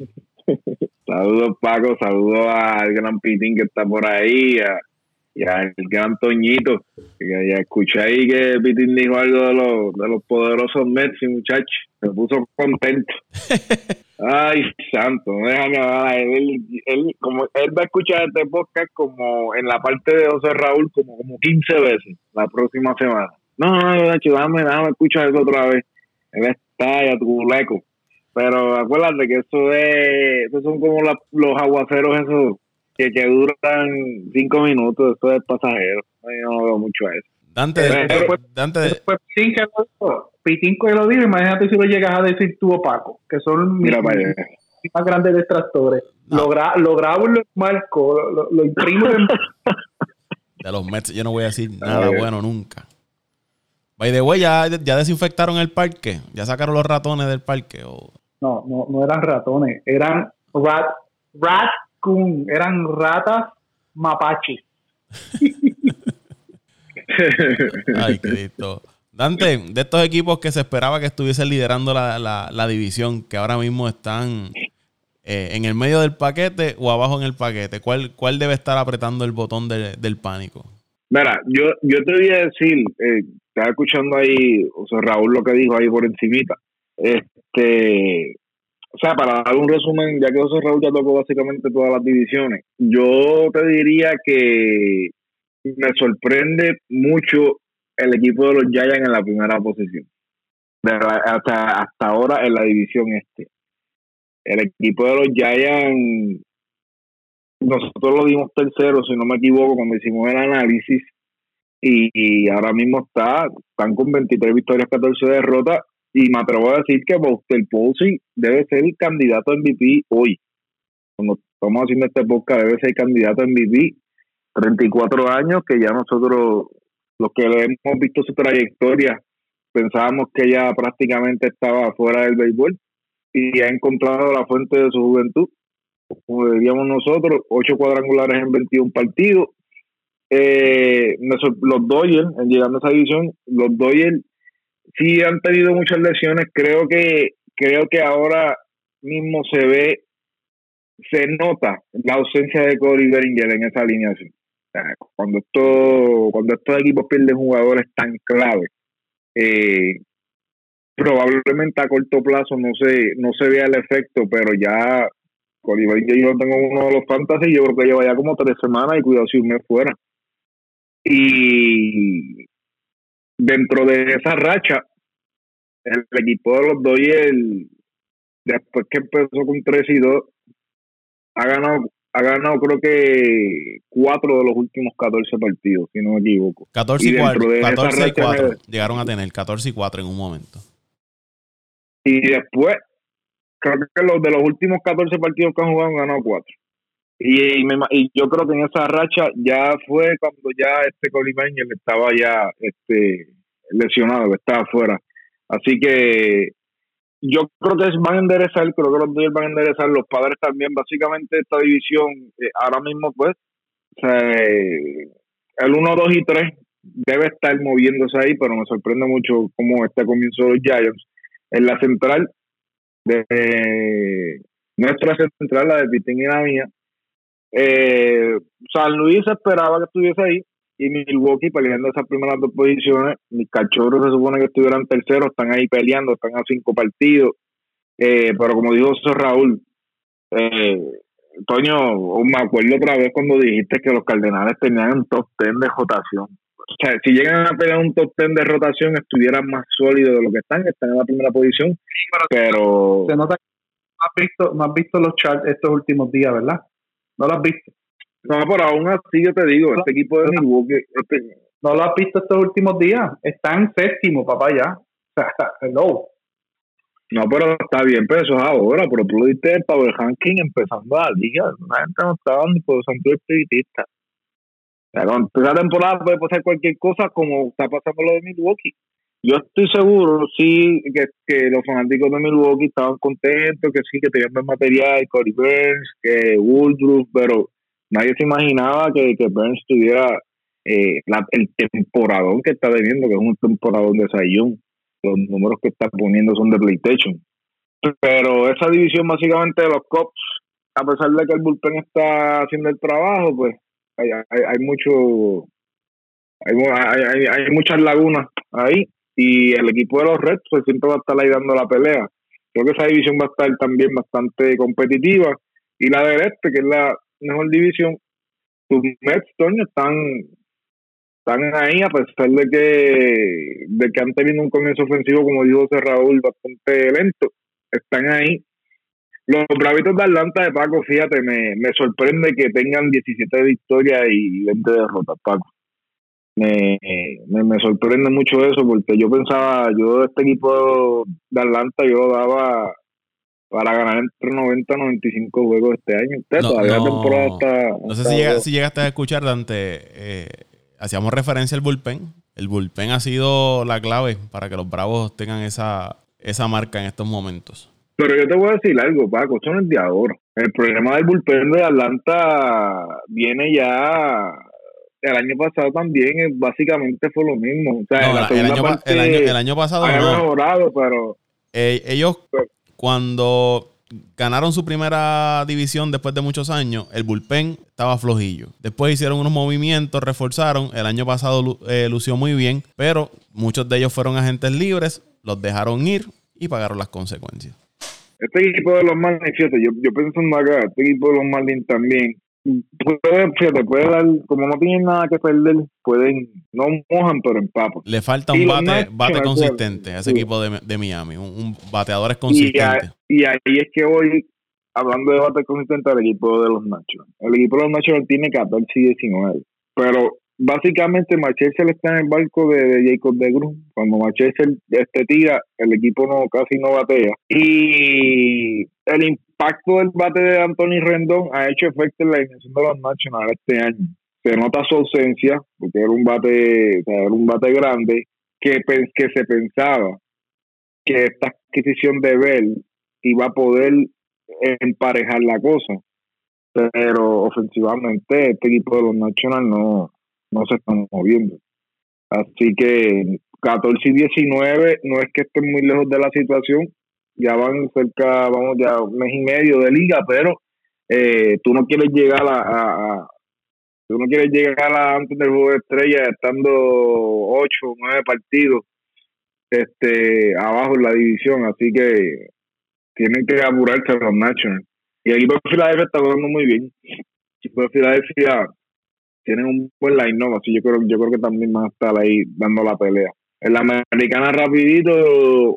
Saludos, Paco. Saludos al gran Pitín que está por ahí y, al gran Toñito. ya escuché ahí que Pitín dijo algo de los, de los poderosos Mets y muchachos. Me puso contento. Ay, santo, no déjame hablar. Él, él, como, él va a escuchar este podcast como en la parte de José Raúl como, como 15 veces la próxima semana. No, no, no, dame, dame escuchar eso otra vez. Él está ya tu leco. Pero acuérdate que eso es, eso son como los aguaceros esos que, que duran cinco minutos, esto es pasajero. Yo no veo mucho a eso. Dante, Dante. Después, sí, que Pitín que lo digo, imagínate si lo llegas a decir tú opaco, que son Mira, mis, más grandes detractores. Lo, lo, grabo y lo marco, lo, lo imprimo. De los Mets yo no voy a decir nada bueno nunca. By the way, ya, ya desinfectaron el parque, ya sacaron los ratones del parque. O... No, no, no eran ratones, eran rat, eran ratas mapaches. Ay, Cristo. Dante, de estos equipos que se esperaba que estuviesen liderando la, la, división, que ahora mismo están eh, en el medio del paquete o abajo en el paquete, ¿cuál, cuál debe estar apretando el botón del pánico? Mira, yo, yo te voy a decir, eh, estaba escuchando ahí, o sea, Raúl lo que dijo ahí por encimita. Este, o sea, para dar un resumen, ya que José Raúl ya tocó básicamente todas las divisiones, yo te diría que me sorprende mucho el equipo de los Giants en la primera posición. hasta, hasta ahora en la división este. El equipo de los Giants, nosotros lo dimos tercero, si no me equivoco, cuando hicimos el análisis, y, ahora mismo está, están con 23 victorias, 14 derrotas, y me atrevo a decir que Buster Posey debe ser el candidato a MVP hoy. Cuando estamos haciendo este podcast, debe ser candidato a MVP. 34 años, que ya nosotros, los que hemos visto su trayectoria, pensábamos que ya prácticamente estaba fuera del béisbol y ha encontrado la fuente de su juventud. Como diríamos nosotros, ocho cuadrangulares en 21 partidos. Eh, los Dodgers, llegando a esa división, los Dodgers sí han tenido muchas lesiones. Creo que, creo que ahora mismo se ve, se nota la ausencia de Cody Bellinger en esa alineación. cuando esto, cuando estos equipos pierden jugadores tan claves, eh, probablemente a corto plazo no se, no se vea el efecto, pero ya Cody Bellinger yo tengo uno de los fantasy, yo creo que lleva ya como tres semanas y cuidado si un mes fuera. Y dentro de esa racha, el equipo de los Dodgers, después que empezó con 3 y 2, ha ganado, ha ganado creo que 4 de los últimos 14 partidos, si no me equivoco. 14 y, 4, 14 y 4 llegaron a tener 14 y 4 en un momento. Y después, creo que los de los últimos 14 partidos que han jugado han ganado 4. Y, y, yo creo que en esa racha ya fue cuando ya este Colimeño estaba ya este lesionado, que estaba afuera. Así que yo creo que van a enderezar, creo que los dos van a enderezar, los padres también. Básicamente esta división eh, ahora mismo pues el 1, 2 y 3 debe estar moviéndose ahí, pero me sorprende mucho cómo este comienzo los Giants. En la central, de nuestra central, la de Pitín y la mía, eh, San Luis esperaba que estuviese ahí y Milwaukee peleando esas primeras dos posiciones. Mis cachorros se supone que estuvieran terceros, están ahí peleando, están a cinco partidos. Eh, pero como dijo Raúl, eh, Toño, me acuerdo otra vez cuando dijiste que los Cardenales tenían un top ten de rotación. O sea, si llegan a pegar un top ten de rotación, estuvieran más sólidos de lo que están, están en la primera posición. pero. Se nota que has visto, no has visto los charts estos últimos días, ¿verdad? No lo has visto. No, pero aún así yo te digo, este equipo de Milwaukee. Este... No lo has visto estos últimos días. Está en séptimo, papá, ya. Hello. No, pero está bien, pero eso es ahora. Pero tú lo diste el Power Ranking empezando la liga. La gente no estaba ni por sentido espiritista. esa temporada puede pasar cualquier cosa como está pasando lo de Milwaukee. Yo estoy seguro, sí, que, que los fanáticos de Milwaukee estaban contentos, que sí, que tenían buen material, Corey Burns, que Woodruff, pero nadie se imaginaba que, que Burns tuviera eh, el temporadón que está teniendo, que es un temporadón de Sayón. Los números que está poniendo son de PlayStation. Pero esa división básicamente de los Cops, a pesar de que el bullpen está haciendo el trabajo, pues hay, hay, mucho hay, hay, hay, muchas lagunas ahí y el equipo de los Reds pues siempre va a estar ahí dando la pelea. Creo que esa división va a estar también bastante competitiva y la del este, que es la mejor división, tus Mets, están, están ahí a pesar de que, de que han tenido un comienzo ofensivo, como dijo José Raúl, bastante lento. Están ahí. Los Bravitos de Atlanta de Paco, fíjate, me, me sorprende que tengan 17 victorias y 20 derrotas, Paco. Me, me, me, sorprende mucho eso porque yo pensaba, yo de este equipo de Atlanta yo daba para ganar entre 90 y 95 juegos este año. Usted no, todavía temporada está, No sé si, llegaste a escuchar, Dante. Eh, hacíamos referencia al bullpen. El bullpen ha sido la clave para que los Bravos tengan esa, esa marca en estos momentos. Pero yo te voy a decir algo, Paco, esto no es de ahora. El problema del bullpen de Atlanta viene ya. El año pasado también básicamente fue lo mismo. O sea, el, año, el, año, pasado no. mejorado, pero. Eh, ellos, cuando ganaron su primera división después de muchos años, el bullpen estaba flojillo. Después hicieron unos movimientos, reforzaron. El año pasado eh, lució muy bien, pero muchos de ellos fueron agentes libres, los dejaron ir y pagaron las consecuencias. Este equipo de los Marlins, fíjate, yo, yo pensando acá, este equipo de los Marlins también puede, fíjate, puede dar, como no tienen nada que perder, pueden, no mojan, pero empapan. Le falta un bate, bate consistente a ese equipo de, de Miami, un, un bateador consistente. Y, ahí es que voy hablando de bate consistente al equipo de los Nationals. El equipo de los Nationals tiene 14 y 19, pero básicamente Machester está en el barco de, Jacob de Grun. Cuando Machester este tira, el equipo no casi no batea. Y el impacto del bate de Anthony Rendón ha hecho efecto en la dimensión de los Nationals este año. Se nota su ausencia, porque era un bate, era un bate grande, que, que se pensaba que esta adquisición de Bell iba a poder emparejar la cosa. Pero ofensivamente este equipo de los Nationals no, no se están moviendo. Así que 14 y 19 no es que estén muy lejos de la situación, ya van cerca, vamos ya un mes y medio de liga, pero eh, tú no quieres llegar a, tú no quieres llegar a antes del juego de estrella estando 8 o 9 partidos este abajo en la división, así que tienen que apurarse los Nationals. Y el equipo de Filadelfia está jugando muy bien. El equipo de Filadelfia tienen un buen line-up, así yo creo, yo creo que también van a estar ahí dando la pelea. En la americana rapidito,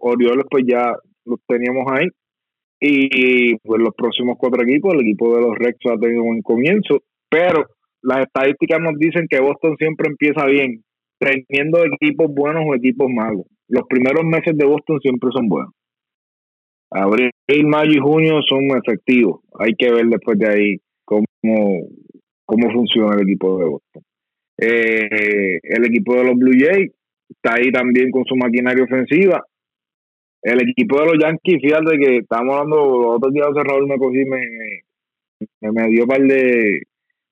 Orioles pues ya los teníamos ahí. Y pues los próximos cuatro equipos, el equipo de los Rex ha tenido un comienzo, pero las estadísticas nos dicen que Boston siempre empieza bien, teniendo equipos buenos o equipos malos. Los primeros meses de Boston siempre son buenos. Abril, mayo y junio son efectivos. Hay que ver después de ahí cómo, cómo funciona el equipo de Boston. Eh, el equipo de los Blue Jays está ahí también con su maquinaria ofensiva. El equipo de los Yankees, fíjate que estábamos hablando, los otros días Raúl me cogí, me, me, dio un par de,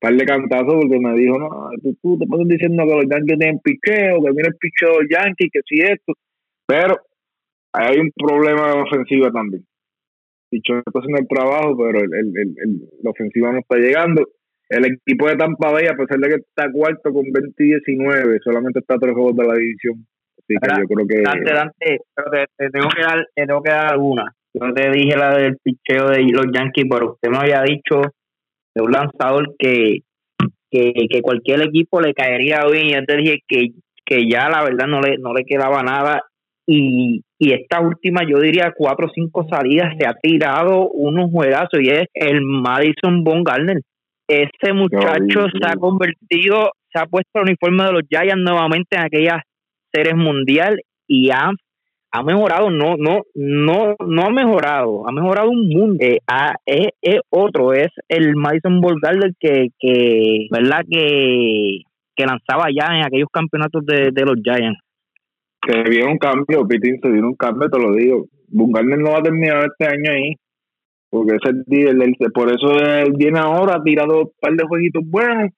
par de cantazos porque me dijo, no, tú, te pasas diciendo que los Yankees tienen picheo, que viene el picheo de los Yankees, que si esto. Pero hay un problema de ofensiva también. Picheo está haciendo el trabajo, pero el, el, el, la ofensiva no está llegando. El equipo de Tampa Bay, a pesar de que está cuarto con 20 y 19, solamente está a tres juegos de la división. Así que yo creo que. Dante, Dante, pero te, tengo que dar, te tengo que dar alguna. Yo te dije la del picheo de los Yankees, pero usted me había dicho de un lanzador que, que, cualquier equipo le caería bien. Y yo te dije que, que ya la verdad no le, no le quedaba nada. Y, y esta última, yo diría cuatro o cinco salidas, se ha tirado unos juegazos y es el Madison Von Garner. Ese muchacho se ha convertido, se ha puesto el uniforme de los Giants nuevamente en aquellas series mundial y ha ha mejorado, no, no, no, no ha mejorado, ha mejorado un mundo. Eh, es, otro, es el Madison Ballgard que, que, ¿verdad? Que, que lanzaba ya en aquellos campeonatos de, los Giants. Se vio un cambio, Pitín, se vio un cambio, te lo digo. Bungarner no va a terminar este año ahí, porque ese, por eso él viene ahora, ha tirado un par de jueguitos buenos,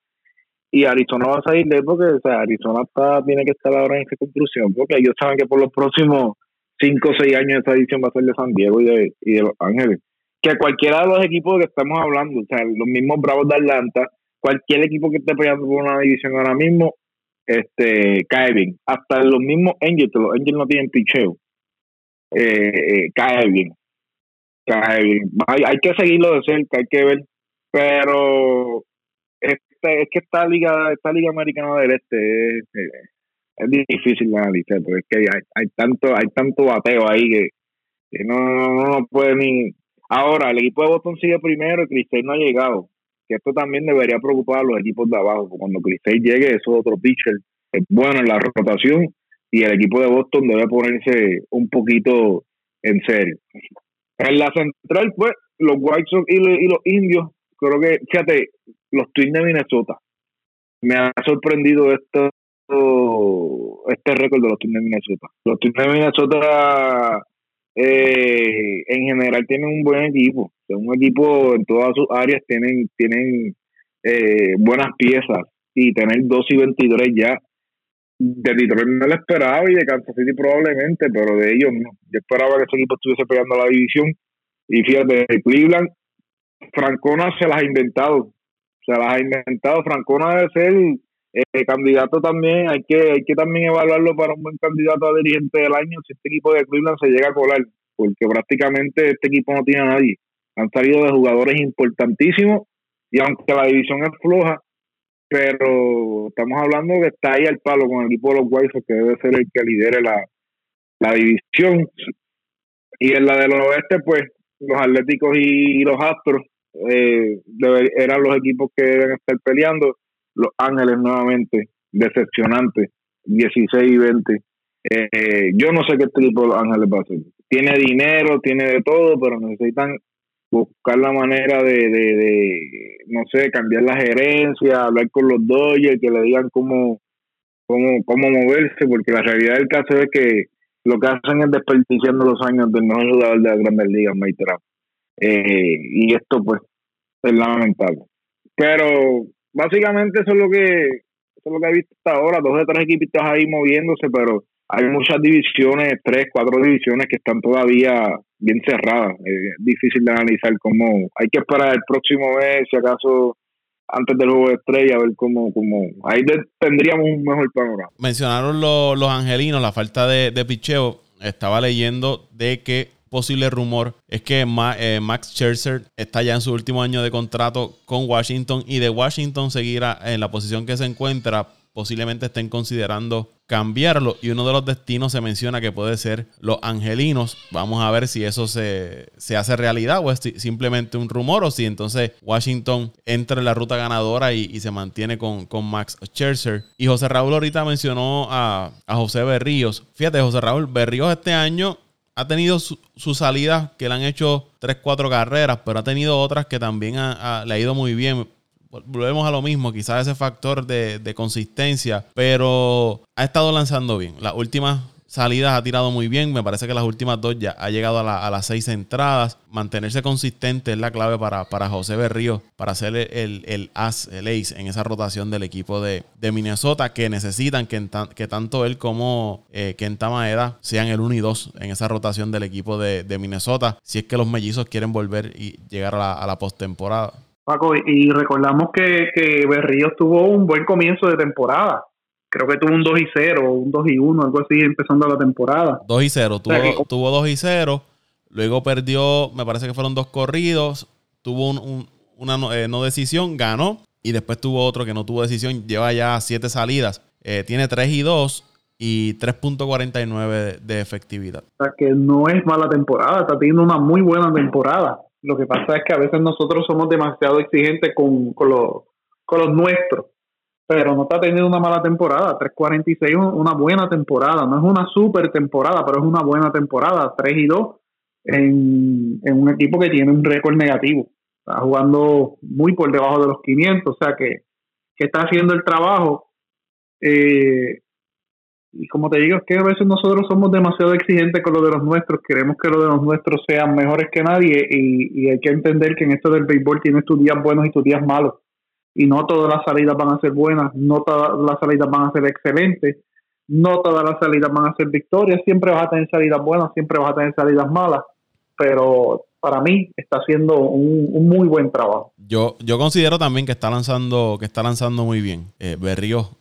y Arizona va a salir de porque o sea, Arizona está, tiene que estar ahora en conclusión, porque ellos saben que por los próximos 5 o 6 años esa edición va a ser de San Diego y de, y de Los Ángeles. Que cualquiera de los equipos que estamos hablando, o sea, los mismos Bravos de Atlanta, cualquier equipo que esté peleando por una división ahora mismo, este cae bien. Hasta los mismos Angels, los Angels no tienen picheo, eh, eh, cae bien. Cae bien. Hay, hay que seguirlo de cerca, hay que ver. Pero es que esta liga, esta liga americana del este es, es difícil de analizar, porque es que hay, hay tanto hay tanto bateo ahí que, no, no, puede ni... Ahora, el equipo de Boston sigue primero y Cristel no ha llegado. Que esto también debería preocupar a los equipos de abajo. Cuando Cristel llegue, eso es otro pitcher. Es bueno en la rotación y el equipo de Boston debe ponerse un poquito en serio. En la central, pues, los White Sox y los indios, creo que, fíjate, los Twins de Minnesota. Me ha sorprendido esto este récord de los Twins de Minnesota. Los Twins de Minnesota eh, en general tienen un buen equipo, un equipo en todas sus áreas tienen tienen eh, buenas piezas y tener 2 y 23 ya de Detroit no lo esperaba y de Kansas City probablemente, pero de ellos no. Yo esperaba que ese equipo estuviese pegando la división y fíjate, Cleveland, Francona se las ha inventado, se las ha inventado, Francona debe ser eh, candidato también, hay que, hay que también evaluarlo para un buen candidato a dirigente del año si este equipo de Cleveland se llega a colar, porque prácticamente este equipo no tiene a nadie. Han salido de jugadores importantísimos y aunque la división es floja, pero estamos hablando que está ahí al palo con el equipo de los White que debe ser el que lidere la, la división. Y en la del oeste, pues los Atléticos y, los Astros eh, eran los equipos que deben estar peleando los Ángeles nuevamente, decepcionante, 16 y 20. Eh, yo no sé qué tipo de Los Ángeles va a hacer. Tiene dinero, tiene de todo, pero necesitan buscar la manera de, de, no sé, cambiar la gerencia, hablar con los Dodgers, que le digan cómo, cómo, cómo moverse, porque la realidad del caso es que lo que hacen es desperdiciando los años del mejor jugador de las grandes ligas, Mike eh, y esto, pues, es lamentable. Pero básicamente eso es lo que eso es lo que he visto hasta ahora, dos de tres equipitos ahí moviéndose, pero hay muchas divisiones, tres, cuatro divisiones que están todavía bien cerradas. Es difícil de analizar cómo. Hay que esperar el próximo mes, si acaso antes del juego de estrella, a ver cómo. cómo ahí tendríamos un mejor panorama. Mencionaron los, los angelinos, la falta de, de picheo. Estaba leyendo de que posible rumor es que eh, Max Scherzer está ya en su último año de contrato con Washington y de Washington seguirá en la posición que se encuentra. Posiblemente estén considerando cambiarlo y uno de los destinos se menciona que puede ser los angelinos. Vamos a ver si eso se, hace realidad o es simplemente un rumor o si entonces Washington entra en la ruta ganadora y, se mantiene con, con, Max Scherzer. Y José Raúl ahorita mencionó a, a José Berríos. Fíjate, José Raúl Berríos este año ha tenido sus su salidas que le han hecho 3, 4 carreras, pero ha tenido otras que también ha, le ha ido muy bien. Volvemos a lo mismo, quizás ese factor de, consistencia, pero ha estado lanzando bien. Las últimas salidas ha tirado muy bien. Me parece que las últimas dos ya ha llegado a, las seis entradas. Mantenerse consistente es la clave para, para José Berrío, para ser el, el, ace en esa rotación del equipo de, Minnesota, que necesitan que, que tanto él como eh, Kenta Maeda sean el 1 y 2 en esa rotación del equipo de, Minnesota, si es que los mellizos quieren volver y llegar a la, la postemporada. Paco, y recordamos que, que Berríos tuvo un buen comienzo de temporada creo que tuvo un 2 y 0, un 2 y 1, algo así, empezando la temporada. 2 y 0, tuvo, tuvo 2 y 0, luego perdió, me parece que fueron dos corridos, tuvo una eh, no, decisión, ganó, y después tuvo otro que no tuvo decisión, lleva ya 7 salidas, eh, tiene 3 y 2 y 3.49 de, efectividad. O sea que no es mala temporada, está teniendo una muy buena temporada. Lo que pasa es que a veces nosotros somos demasiado exigentes con, con, con los nuestros pero no está teniendo una mala temporada. 3.46 una buena temporada. No es una super temporada, pero es una buena temporada. 3 y 2 en, un equipo que tiene un récord negativo. Está jugando muy por debajo de los 500, o sea que, está haciendo el trabajo. Eh, y como te digo, es que a veces nosotros somos demasiado exigentes con lo de los nuestros, queremos que lo de los nuestros sean mejores que nadie y, y hay que entender que en esto del béisbol tienes tus días buenos y tus días malos y no todas las salidas van a ser buenas, no todas las salidas van a ser excelentes, no todas las salidas van a ser victorias, siempre vas a tener salidas buenas, siempre vas a tener salidas malas, pero para mí está haciendo un, muy buen trabajo. Yo, yo considero también que está lanzando, que está lanzando muy bien. Eh,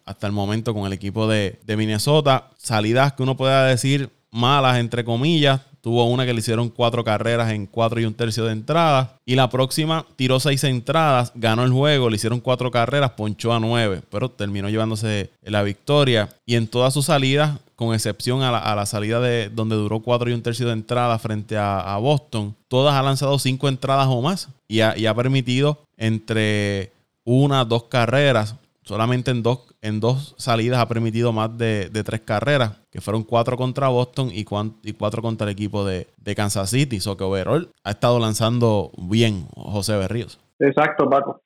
hasta el momento con el equipo de, de Minnesota. Salidas que uno pueda decir malas, entre comillas, Tuvo una que le hicieron cuatro carreras en cuatro y un tercio de entrada. Y la próxima tiró seis entradas, ganó el juego, le hicieron cuatro carreras, ponchó a nueve, pero terminó llevándose la victoria. Y en todas sus salidas, con excepción a la, salida de donde duró cuatro y un tercio de entrada frente a, Boston, todas ha lanzado cinco entradas o más y ha, y ha permitido entre una, dos carreras solamente en dos, en dos salidas ha permitido más de, tres carreras, que fueron cuatro contra Boston y, y cuatro contra el equipo de, Kansas City. So que overall ha estado lanzando bien José Berríos. Exacto, Paco.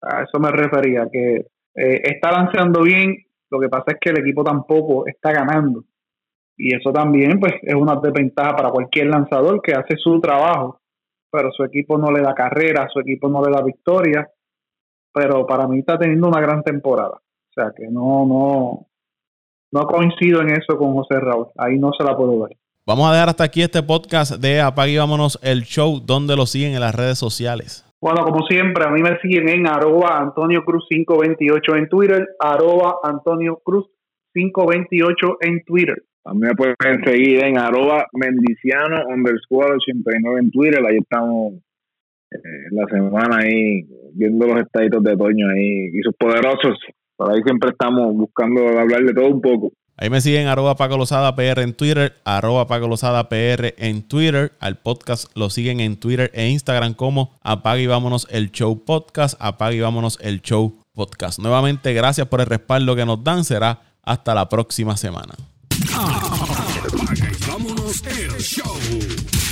A eso me refería, que eh, está lanzando bien, lo que pasa es que el equipo tampoco está ganando. Y eso también pues es una desventaja para cualquier lanzador que hace su trabajo, pero su equipo no le da carrera, su equipo no le da victoria pero para mí está teniendo una gran temporada. O sea que no, no, no coincido en eso con José Raúl. Ahí no se la puedo ver. Vamos a dejar hasta aquí este podcast de Apague y Vámonos el Show, donde lo siguen en las redes sociales. Bueno, como siempre, a mí me siguen en arroba Antonio Cruz 528 en Twitter, arroba Antonio Cruz 528 en Twitter. También me pueden seguir en arroba Mendiciano underscore 89 en Twitter. Ahí estamos eh, la semana ahí viendo los estaditos de Toño ahí y sus poderosos. Por ahí siempre estamos buscando hablar de todo un poco. Ahí me siguen arroba Paco Lozada PR en Twitter, arroba Paco Lozada PR en Twitter. Al podcast lo siguen en Twitter e Instagram como Apague y Vámonos el Show Podcast, Apague y Vámonos el Show Podcast. Nuevamente, gracias por el respaldo que nos dan. Será hasta la próxima semana. vámonos el show.